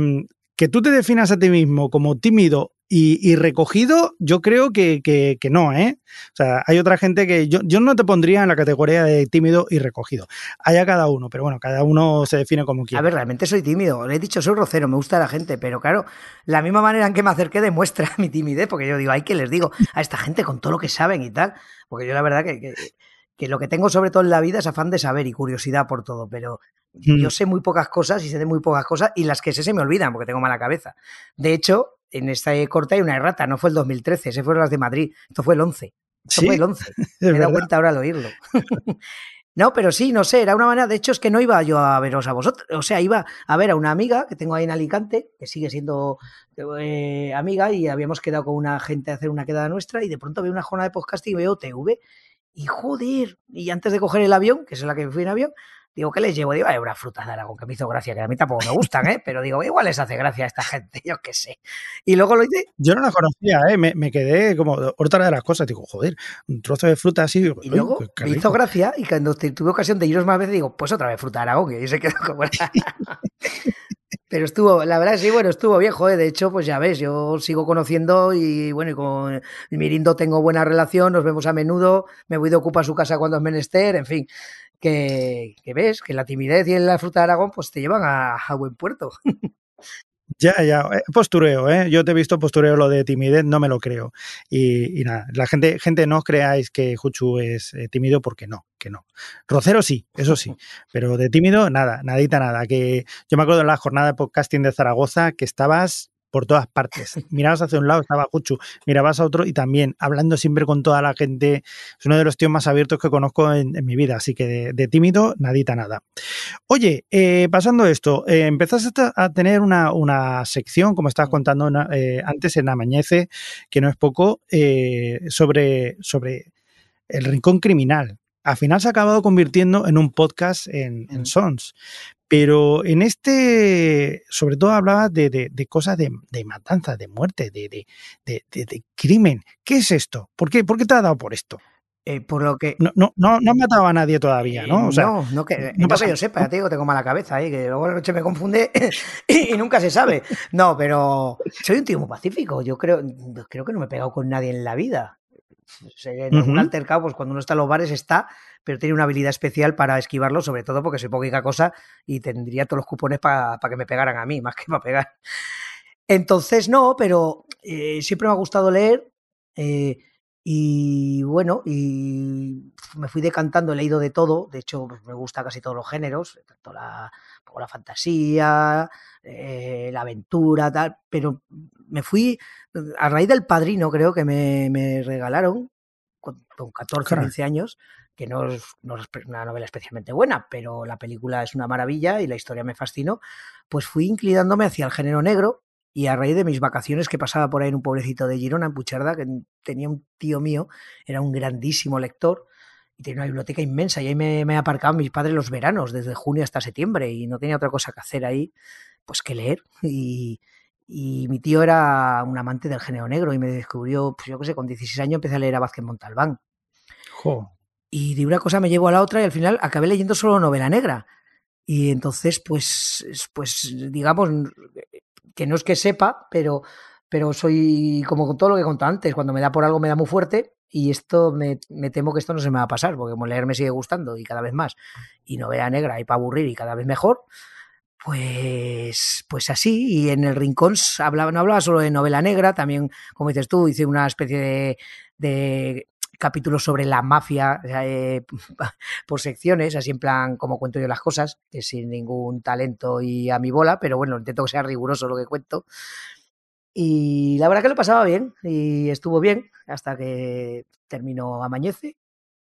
que tú te definas a ti mismo como tímido y, y recogido, yo creo que, que- que no, ¿eh? O sea, hay otra gente que yo, yo no te pondría en la categoría de tímido y recogido. Haya cada uno, pero bueno, cada uno se define como quiere. A ver, realmente soy tímido. Le he dicho, soy rocero, me gusta la gente, pero claro, la misma manera en que me acerqué demuestra mi timidez, porque yo digo, ay, que les digo a esta gente con todo lo que saben y tal. Porque yo la verdad que, que, que lo que tengo sobre todo en la vida es afán de saber y curiosidad por todo, pero Mm. yo sé muy pocas cosas y sé de muy pocas cosas y las que sé se me olvidan porque tengo mala cabeza. De hecho, en esta corte hay una errata, no fue el 2013, ese fueron las de Madrid, esto fue el 11. Esto Sí, fue el 11. es Me he dado verdad. cuenta ahora al oírlo. No, pero sí, no sé, era una manera, de hecho es que no iba yo a veros a vosotros, o sea, iba a ver a una amiga que tengo ahí en Alicante, que sigue siendo eh, amiga y habíamos quedado con una gente a hacer una quedada nuestra y de pronto veo una jornada de podcasting y veo TV y joder, y antes de coger el avión, que es la que fui en avión, digo, ¿qué les llevo? Digo, hay unas frutas de Aragón que me hizo gracia, que a mí tampoco me gustan, ¿eh? Pero digo, igual les hace gracia a esta gente, yo qué sé. Y luego lo hice Yo no la conocía, ¿eh? me, me quedé como otra de las cosas. Digo, joder, un trozo de fruta así. digo, Y "Uy, luego me rico". hizo gracia y cuando tuve ocasión de iros más veces digo, pues otra vez fruta de Aragón, que yo se quedó como. Pero estuvo, la verdad sí, bueno, estuvo viejo, ¿eh? de hecho, pues ya ves, yo sigo conociendo y bueno, y con Mirindo tengo buena relación, nos vemos a menudo, me voy de ocupa su casa cuando es menester, en fin, que, que ves, que la timidez y la fruta de Aragón pues te llevan a, a buen puerto. Ya, ya, eh, postureo, ¿eh? Yo te he visto postureo lo de timidez, no me lo creo. Y, y nada, la gente, gente no os creáis que Juchu es eh, tímido porque no, que no. Rocero sí, eso sí, pero de tímido nada, nadita nada. Que yo me acuerdo en la jornada de podcasting de Zaragoza que estabas por todas partes. Mirabas hacia un lado, estaba Juchu, mirabas a otro y también hablando siempre con toda la gente. Es uno de los tíos más abiertos que conozco en, en mi vida, así que de, de tímido, nadita nada. Oye, eh, pasando esto, eh, empezaste a tener una, una sección, como estabas contando eh, antes en Amañece, que no es poco, eh, sobre, sobre el rincón criminal. Al final se ha acabado convirtiendo en un podcast en, en. Sons. Pero en este, sobre todo hablabas de, de- de cosas de, de matanza, de muerte, de, crimen. ¿Qué es esto? ¿Por qué, ¿Por qué te ha dado por esto? Eh, por lo que... No, no, no, no matado a nadie todavía, ¿no? O sea, no, no que, no no pasa que yo sepa, ¿no? ya te digo, tengo mala cabeza, ¿eh? que luego la noche me confunde y, nunca se sabe. No, pero soy un tío muy pacífico. Yo creo, creo que no me he pegado con nadie en la vida. En algún altercado, pues cuando uno está en los bares está, pero tiene una habilidad especial para esquivarlo, sobre todo porque soy poquita cosa y tendría todos los cupones para que me pegaran a mí, más que para pegar. Entonces, no, pero eh, siempre me ha gustado leer. eh, y bueno, y me fui decantando, he leído de todo, de hecho pues, me gusta casi todos los géneros, tanto la, poco la fantasía, eh, la aventura, tal, pero me fui, a raíz del padrino creo que me, me regalaron, con, con 14, Caray. 15 años, que no es, una novela especialmente buena, pero la película es una maravilla y la historia me fascinó, pues fui inclinándome hacia el género negro y a raíz de mis vacaciones que pasaba por ahí en un pueblecito de Girona, en Puigcerdá, que tenía un tío mío, era un grandísimo lector y tenía una biblioteca inmensa y ahí me, me aparcaban mis padres los veranos, desde junio hasta septiembre y no tenía otra cosa que hacer ahí, pues que leer. Y, y mi tío era un amante del género negro y me descubrió, pues yo qué sé, con 16 años empecé a leer a Vázquez Montalbán. jo, Y de una cosa me llevo a la otra y al final acabé leyendo solo novela negra. Y entonces, pues, pues digamos que no es que sepa, pero, pero soy como con todo lo que he contado antes, cuando me da por algo me da muy fuerte y esto me, me, temo que esto no se me va a pasar, porque como leer me sigue gustando y cada vez más, y novela negra y para aburrir y cada vez mejor, pues, pues así, y en el rincón hablaba, no hablaba solo de novela negra, también, como dices tú, hice una especie de, de capítulos sobre la mafia eh, por secciones, así en plan como cuento yo las cosas, que sin ningún talento y a mi bola, pero bueno, intento que sea riguroso lo que cuento. Y la verdad que lo pasaba bien y estuvo bien hasta que terminó Amañece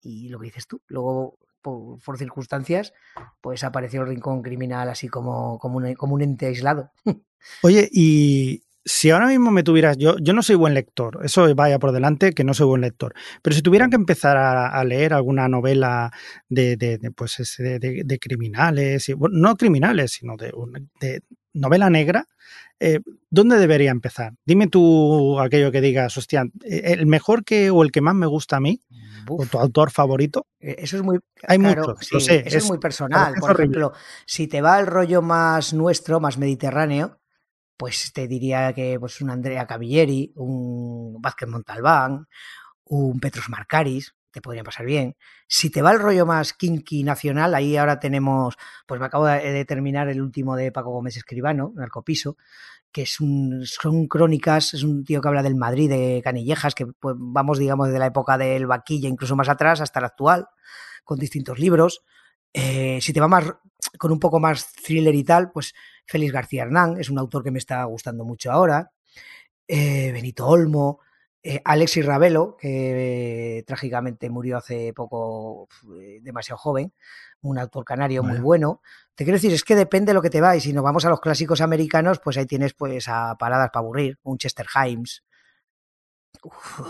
y lo que dices tú, luego por, circunstancias, pues apareció el rincón criminal así como, como, un, como un ente aislado. Oye, y si ahora mismo me tuvieras, yo, yo no soy buen lector, eso vaya por delante que no soy buen lector, pero si tuvieran que empezar a, leer alguna novela de, de, pues de, criminales, y, no criminales, sino de, de novela negra, eh, ¿dónde debería empezar? Dime tú aquello que digas, hostia, eh, el mejor que o el que más me gusta a mí, o tu autor favorito. Eh, eso es muy. Hay muchos, sé. Eso es, muy personal. Por ejemplo, si te va el rollo más nuestro, más mediterráneo, pues te diría que pues, un Andrea Cavilleri, un Vázquez Montalbán, un Petros Marcaris, te podrían pasar bien. Si te va el rollo más kinky nacional, ahí ahora tenemos, pues me acabo de terminar el último de Paco Gómez Escribano, Narcopiso, que es un, son crónicas, es un tío que habla del Madrid, de Canillejas, que pues, vamos, digamos, desde la época del Vaquilla, incluso más atrás, hasta la actual, con distintos libros. Eh, si te va más con un poco más thriller y tal, pues Félix García Hernán es un autor que me está gustando mucho ahora. Eh, Benito Olmo, eh, Alexis Ravelo, que trágicamente murió hace poco, demasiado joven, un autor canario muy bueno. Te quiero decir, es que depende de lo que te va. Y si nos vamos a los clásicos americanos, pues ahí tienes pues a paradas para aburrir. Un Chester Himes,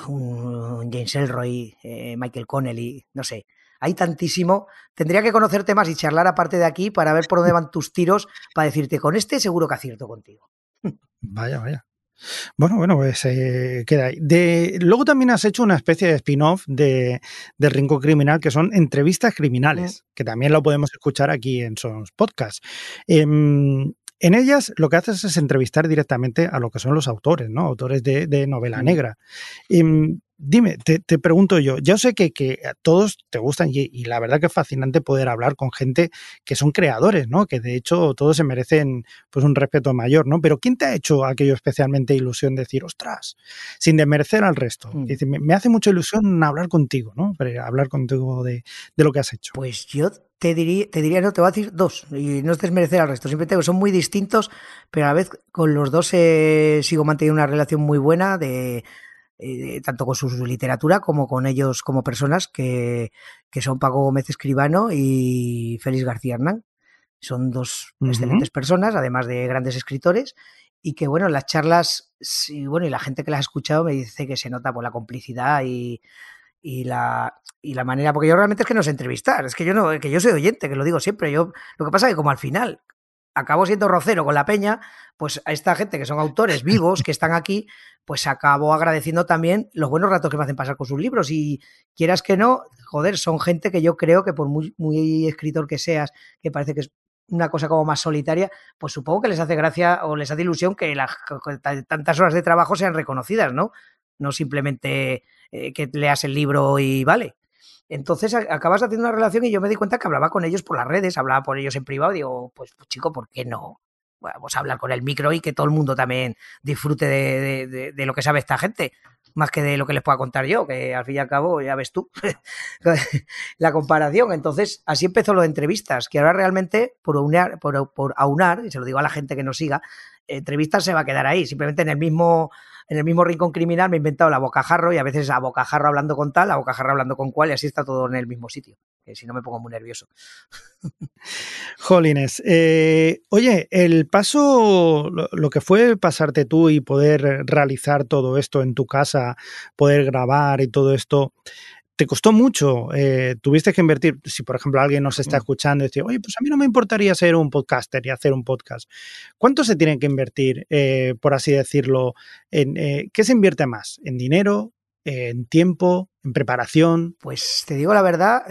un James Elroy, Michael Connelly, no sé hay tantísimo. Tendría que conocerte más y charlar aparte de aquí para ver por dónde van tus tiros, para decirte, con este seguro que acierto contigo. Vaya, vaya. Bueno, bueno, pues eh, queda ahí. De, luego también has hecho una especie de spin-off de, del Rincón Criminal, que son entrevistas criminales, que también lo podemos escuchar aquí en sus podcasts. Em, en ellas lo que haces es entrevistar directamente a lo que son los autores, ¿no? Autores de, novela negra. Em, Dime, te, pregunto yo, yo sé que, que a todos te gustan y, la verdad que es fascinante poder hablar con gente que son creadores, ¿no? Que de hecho todos se merecen pues un respeto mayor, ¿no? Pero ¿quién te ha hecho aquello especialmente ilusión de decir, ostras, sin desmerecer al resto? Mm. Dice, me, hace mucha ilusión hablar contigo, ¿no? hablar contigo de, lo que has hecho. Pues yo te diría, te diría, no, te voy a decir dos, y no es desmerecer al resto, siempre te son muy distintos, pero a la vez con los dos eh, sigo manteniendo una relación muy buena de eh, tanto con su, literatura como con ellos como personas, que, que, son Paco Gómez Escribano y Félix García Hernán. Son dos excelentes personas, además de grandes escritores, y que bueno, las charlas, y bueno, y la gente que las ha escuchado me dice que se nota por la complicidad y, y la, y la manera, porque yo realmente es que no sé entrevistar, es que yo no, que yo soy oyente, que lo digo siempre, yo, lo que pasa es que como al final acabo siendo rocero con la peña, pues a esta gente que son autores vivos, que están aquí, pues acabo agradeciendo también los buenos ratos que me hacen pasar con sus libros. Y quieras que no, joder, son gente que yo creo que por muy, muy escritor que seas, que parece que es una cosa como más solitaria, pues supongo que les hace gracia o les hace ilusión que tantas horas de trabajo sean reconocidas, ¿no? No simplemente eh, que leas el libro y vale. Entonces acabas haciendo una relación y yo me di cuenta que hablaba con ellos por las redes, hablaba por ellos en privado, digo, pues, pues chico, ¿por qué no? Vamos a hablar con el micro y que todo el mundo también disfrute de, de, lo que sabe esta gente, más que de lo que les pueda contar yo, que al fin y al cabo ya ves tú la comparación. Entonces, así empezó lo de entrevistas, que ahora realmente, por, por, por aunar, y se lo digo a la gente que nos siga, entrevistas se va a quedar ahí, simplemente en el mismo en el mismo rincón criminal me he inventado la bocajarro y a veces a bocajarro hablando con tal, a bocajarro hablando con cual y así está todo en el mismo sitio. Que si no me pongo muy nervioso. Jolines. Eh, oye, el paso, lo, que fue pasarte tú y poder realizar todo esto en tu casa, poder grabar y todo esto, te costó mucho, eh, tuviste que invertir, si por ejemplo alguien nos está escuchando y dice, oye, pues a mí no me importaría ser un podcaster y hacer un podcast. ¿Cuánto se tiene que invertir, eh, por así decirlo? En, eh, ¿Qué se invierte más? ¿En dinero? ¿En tiempo? ¿En preparación? Pues te digo la verdad,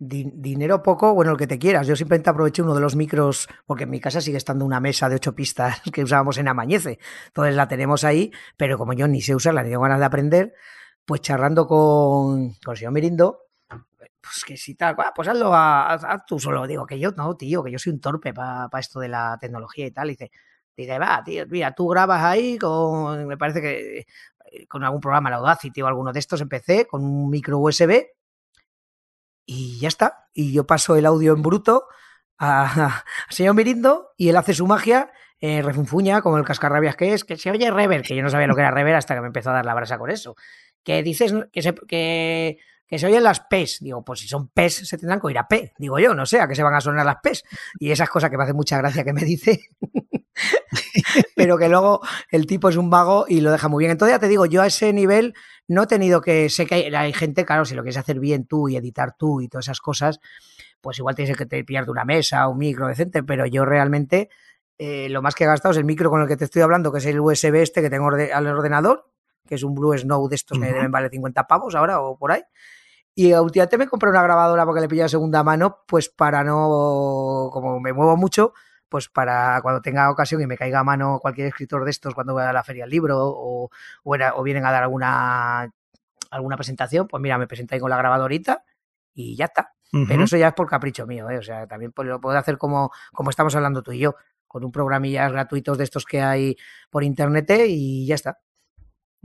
Di- dinero poco, bueno, el que te quieras. Yo simplemente aproveché uno de los micros, porque en mi casa sigue estando una mesa de ocho pistas que usábamos en Amañece. Entonces la tenemos ahí, pero como yo ni sé usarla ni tengo ganas de aprender, pues charlando con, con el señor Mirindo, pues que si tal, "Ah, pues hazlo a, haz tú solo. Digo que yo no, tío, que yo soy un torpe para esto de la tecnología y tal. Dice, dice, va, tío, mira, tú grabas ahí con, me parece que eh, con algún programa, la Audacity o alguno de estos, empecé con un micro USB y ya está. Y yo paso el audio en bruto a- al señor Mirindo y él hace su magia, eh, refunfuña como el cascarrabias que es, que se oye rever, que yo no sabía lo que era rever hasta que me empezó a dar la brasa con eso. Que dices que se, que, se oyen las P's. Digo, pues si son P's se tendrán que oír a P. Digo yo, no sé, a qué se van a sonar las P's. Y esas cosas que me hacen mucha gracia que me dice. Pero que luego el tipo es un vago y lo deja muy bien. Entonces ya te digo, yo a ese nivel no he tenido que, sé que hay, gente, claro, si lo quieres hacer bien tú y editar tú y todas esas cosas, pues igual tienes que te una mesa, un micro decente, pero yo realmente eh, lo más que he gastado es el micro con el que te estoy hablando, que es el USB este que tengo al ordenador, que es un Blue Snow de estos que deben valer 50 pavos ahora o por ahí. Y últimamente me compré una grabadora porque le pillé de segunda mano, pues para no, como me muevo mucho, pues para cuando tenga ocasión y me caiga a mano cualquier escritor de estos cuando vaya a la feria del libro o, o, era- o vienen a dar alguna, alguna presentación, pues mira, me presento ahí con la grabadorita y ya está. Pero eso ya es por capricho mío, ¿eh? O sea, también pues lo puedo hacer como, como estamos hablando tú y yo, con un programillas gratuitos de estos que hay por internet y ya está.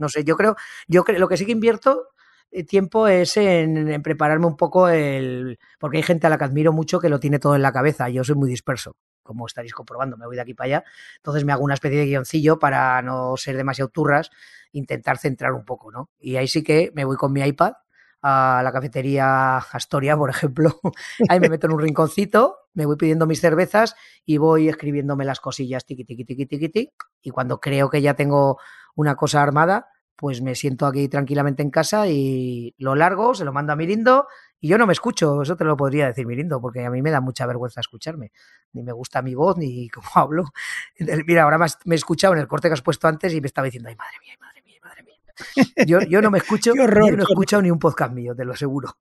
No sé, yo creo, yo creo, lo que sí que invierto eh, tiempo es en, en prepararme un poco el. Porque hay gente a la que admiro mucho que lo tiene todo en la cabeza. Yo soy muy disperso, como estaréis comprobando, me voy de aquí para allá. Entonces me hago una especie de guioncillo para no ser demasiado turras, intentar centrar un poco, ¿no? Y ahí sí que me voy con mi iPad a la cafetería Astoria, por ejemplo. Ahí me meto en un rinconcito, me voy pidiendo mis cervezas y voy escribiéndome las cosillas tiqui, tiqui, tiqui, tiqui, tiqui. Y cuando creo que ya tengo una cosa armada, pues me siento aquí tranquilamente en casa y lo largo, se lo mando a Mirindo y yo no me escucho, eso te lo podría decir Mirindo, porque a mí me da mucha vergüenza escucharme, ni me gusta mi voz ni cómo hablo. Mira, ahora me he escuchado en el corte que has puesto antes y me estaba diciendo, ay, madre mía, ay, madre mía. Yo, yo no me escucho, horror, yo no he escuchado ni un podcast mío, te lo aseguro.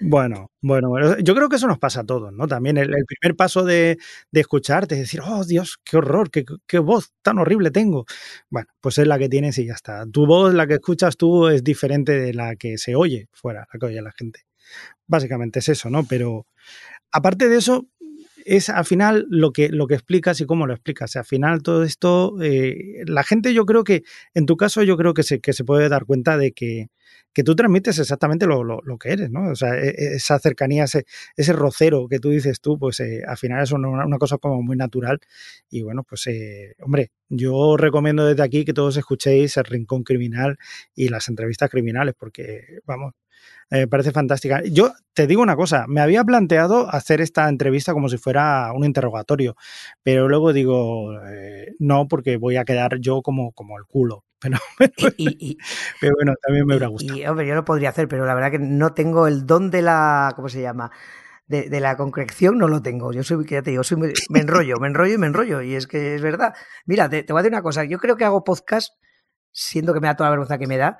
Bueno, bueno, bueno, yo creo que eso nos pasa a todos, ¿no? También el, el primer paso de, de escucharte es decir, oh Dios, qué horror, qué, qué voz tan horrible tengo. Bueno, pues es la que tienes y ya está. Tu voz, la que escuchas tú, es diferente de la que se oye fuera, la que oye la gente. Básicamente es eso, ¿no? Pero aparte de eso, es al final lo que, lo que explicas y cómo lo explicas. Al final todo esto, eh, la gente yo creo que, en tu caso yo creo que se, que se puede dar cuenta de que, que tú transmites exactamente lo, lo, que eres, ¿no? O sea, e- esa cercanía, ese, ese rocero que tú dices tú, pues eh, al final es una, una cosa como muy natural. Y bueno, pues eh, hombre, yo recomiendo desde aquí que todos escuchéis el Rincón Criminal y las entrevistas criminales, porque vamos, eh, parece fantástica. Yo te digo una cosa, me había planteado hacer esta entrevista como si fuera un interrogatorio, pero luego digo, eh, no, porque voy a quedar yo como, como el culo. Pero, Y, y, pero bueno, también me hubiera gustado. y, hombre, yo lo podría hacer, pero la verdad que no tengo el don de la, ¿cómo se llama? De, de la concreción no lo tengo. Yo soy, ya te digo, soy muy- me enrollo, me enrollo y me enrollo. Y es que es verdad. Mira, te, te voy a decir una cosa. Yo creo que hago podcast, siendo que me da toda la vergüenza que me da,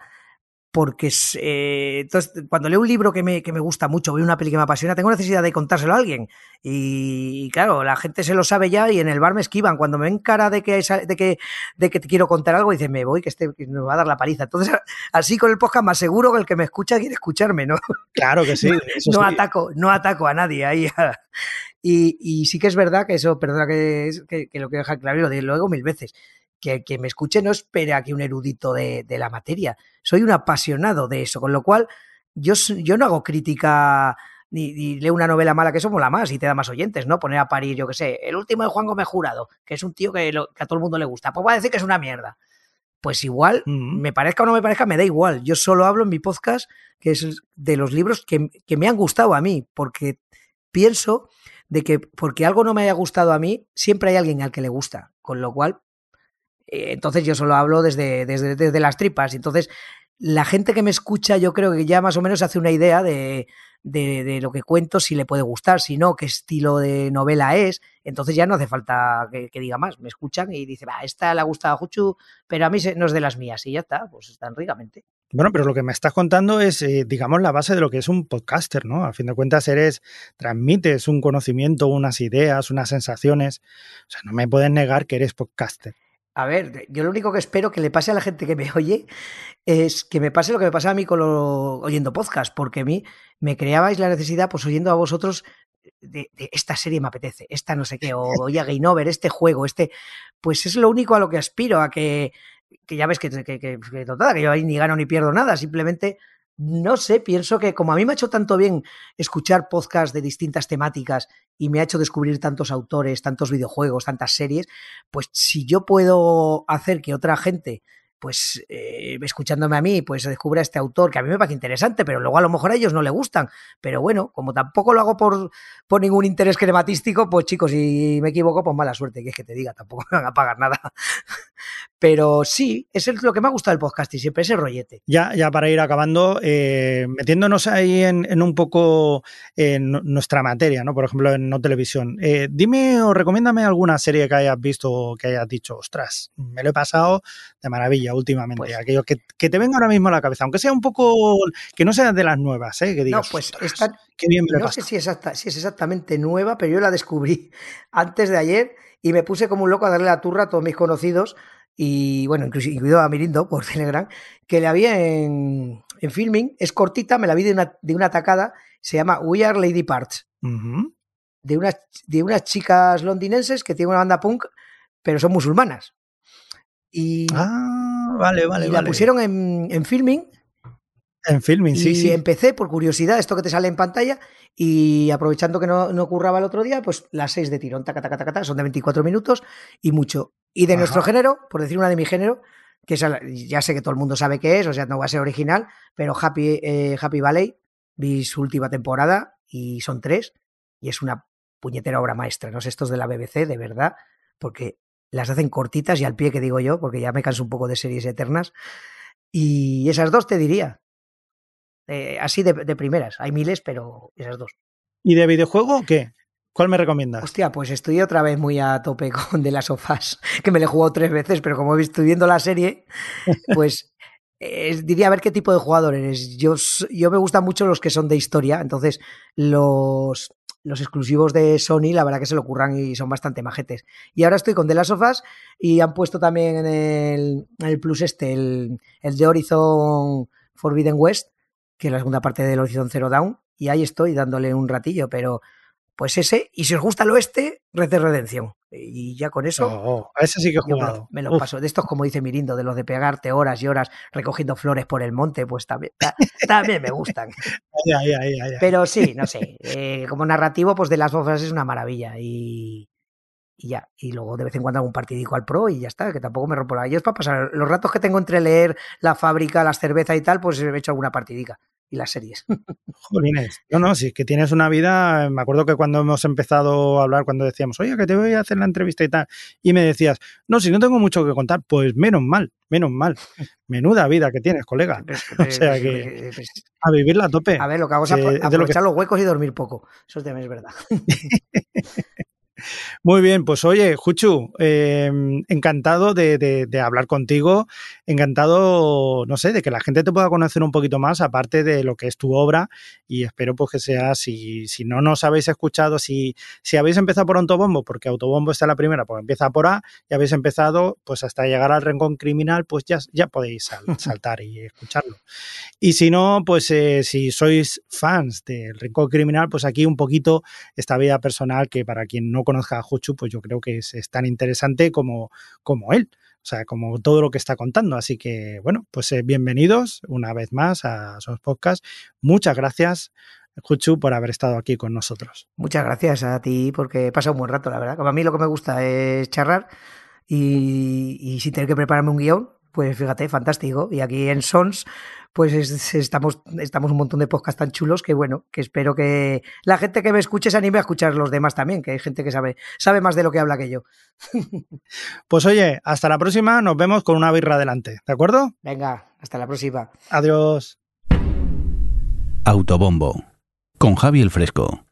porque eh, entonces, cuando leo un libro que me, que me gusta mucho, veo una peli que me apasiona, tengo necesidad de contárselo a alguien. Y, y claro, la gente se lo sabe ya y en el bar me esquivan. Cuando me ven cara de que, de que, de que te quiero contar algo, dicen, me voy, que este que nos va a dar la paliza. Entonces, así con el podcast más seguro que el que me escucha quiere escucharme, ¿no? Claro que sí. eso no sí. ataco, no ataco a nadie ahí. Y, y sí que es verdad que eso, perdona que, que, que lo quiero dejar claro y lo digo luego mil veces, que que me escuche no espera que un erudito de, de la materia. Soy un apasionado de eso, con lo cual yo, yo no hago crítica ni, ni leo una novela mala que eso mola más y te da más oyentes, ¿no? Poner a parir, yo que sé, el último de Juan Gómez Jurado, que es un tío que, lo- que a todo el mundo le gusta. Pues va a decir que es una mierda. Pues igual, Mm. me parezca o no me parezca, me da igual. Yo solo hablo en mi podcast, que es de los libros que, que me han gustado a mí, porque pienso de que porque algo no me haya gustado a mí, siempre hay alguien al que le gusta. Con lo cual, entonces yo solo hablo desde, desde, desde las tripas. Entonces, la gente que me escucha, yo creo que ya más o menos hace una idea de, de, lo que cuento, si le puede gustar, si no, qué estilo de novela es. Entonces ya no hace falta que, diga más. Me escuchan y dicen, va, esta le ha gustado a Juchu, pero a mí no es de las mías. Y ya está, pues están ricamente. Bueno, pero lo que me estás contando es, eh, digamos, la base de lo que es un podcaster, ¿no? A fin de cuentas, eres, transmites un conocimiento, unas ideas, unas sensaciones. O sea, no me puedes negar que eres podcaster. A ver, yo lo único que espero que le pase a la gente que me oye es que me pase lo que me pasa a mí con lo, oyendo podcast, porque a mí me creabais la necesidad, pues oyendo a vosotros, de, esta serie me apetece, esta no sé qué, o oye Game Over, este juego, este, pues es lo único a lo que aspiro, a que, que ya ves que, que, que, que yo ahí ni gano ni pierdo nada, simplemente, no sé, pienso que como a mí me ha hecho tanto bien escuchar podcasts de distintas temáticas y me ha hecho descubrir tantos autores, tantos videojuegos, tantas series, pues si yo puedo hacer que otra gente pues eh, escuchándome a mí, pues descubra este autor que a mí me parece interesante, pero luego a lo mejor a ellos no le gustan. Pero bueno, como tampoco lo hago por, por ningún interés crematístico, pues chicos, si me equivoco, pues mala suerte, que es que te diga, tampoco me van a pagar nada. Pero sí, es lo que me ha gustado del podcast y siempre ese rollete. Ya, ya para ir acabando, eh, metiéndonos ahí en, en, un poco en nuestra materia, ¿no? Por ejemplo, en no televisión. Eh, dime o recomiéndame alguna serie que hayas visto o que hayas dicho, ostras, me lo he pasado de maravilla últimamente. Pues, Aquello que, que, te venga ahora mismo a la cabeza, aunque sea un poco, que no sea de las nuevas, ¿eh? Que digas, no, pues esta, qué bien me no sé si, exacta, si es exactamente nueva, pero yo la descubrí antes de ayer y me puse como un loco a darle la turra a todos mis conocidos y bueno, incluso incluido a Mirindo por Telegram, que le había en, en filming, es cortita, me la vi de una, de una tacada, se llama We Are Lady Parts. Uh -huh. de, unas, de unas chicas londinenses que tienen una banda punk, pero son musulmanas. Y, ah, vale, vale, y vale. la pusieron en, en filming. En filming, sí, y sí. empecé por curiosidad, esto que te sale en pantalla, y aprovechando que no, no curraba el otro día, pues las seis de tirón, taca, taca, taca, taca, son de 24 minutos y mucho. Y de Ajá. nuestro género, por decir una de mi género, que es, ya sé que todo el mundo sabe qué es, o sea, no va a ser original, pero Happy, eh, Happy Valley, vi su última temporada y son tres, y es una puñetera obra maestra, no sé, estos de la BBC, de verdad, porque las hacen cortitas y al pie que digo yo, porque ya me canso un poco de series eternas. Y esas dos te diría. Eh, así de, de, primeras. Hay miles, pero esas dos. ¿Y de videojuego qué? ¿Cuál me recomiendas? Hostia, pues estoy otra vez muy a tope con de las sofás, que me le he jugado tres veces, pero como estoy viendo la serie, pues eh, diría a ver qué tipo de jugador eres. Yo, yo me gustan mucho los que son de historia, entonces los, los exclusivos de Sony, la verdad que se lo ocurran y son bastante majetes. Y ahora estoy con The Last of Us y han puesto también en el, en el Plus este, el, el, de Horizon Forbidden West, que es la segunda parte del Horizon Zero Dawn, y ahí estoy dándole un ratillo, pero pues ese, y si os gusta el oeste, Red de Redención. Y ya con eso. Oh, oh, ese sí que he jugado. Me lo, me lo paso. De estos, como dice Mirindo, de los de pegarte horas y horas recogiendo flores por el monte, pues también, también me gustan. Pero sí, no sé. Eh, como narrativo, pues de las bofas es una maravilla. Y, y ya. Y luego de vez en cuando algún partidico al pro y ya está, que tampoco me rompo la. Yo es para pasar. Los ratos que tengo entre leer la fábrica, las cervezas y tal, pues he hecho alguna partidica y las series. Jolines. No, no, sí, que tienes una vida. Me acuerdo que cuando hemos empezado a hablar, cuando decíamos, oye, que te voy a hacer la entrevista y tal, y me decías, no, si no tengo mucho que contar, pues menos mal, menos mal. Menuda vida que tienes, colega. o sea que a vivirla a tope. A ver, lo que hago es aprovechar que... los huecos y dormir poco. Eso también es verdad. Muy bien, pues oye, Juchu, eh, encantado de, de, de, hablar contigo, encantado, no sé, de que la gente te pueda conocer un poquito más, aparte de lo que es tu obra, y espero pues que sea, si, si no nos habéis escuchado, si, si habéis empezado por Autobombo, porque Autobombo está la primera, pues empieza por A, y habéis empezado pues hasta llegar al rincón criminal, pues ya, ya podéis sal, saltar y escucharlo. Y si no, pues eh, si sois fans del rincón criminal, pues aquí un poquito esta vida personal que para quien no conozca a Juchu, pues yo creo que es, tan interesante como, como él. O sea, como todo lo que está contando. Así que, bueno, pues eh, bienvenidos una vez más a Sos Podcast. Muchas gracias, Juchu, por haber estado aquí con nosotros. Muchas gracias a ti porque he pasado un buen rato, la verdad. Como a mí lo que me gusta es charrar y, y sin tener que prepararme un guion, pues fíjate, fantástico. Y aquí en Sons, pues es, estamos, estamos un montón de podcasts tan chulos que bueno, que espero que la gente que me escuche se anime a escuchar los demás también, que hay gente que sabe, sabe más de lo que habla que yo. Pues oye, hasta la próxima, nos vemos con una birra adelante, ¿de acuerdo? Venga, hasta la próxima. Adiós. Autobombo, con Javi el Fresco.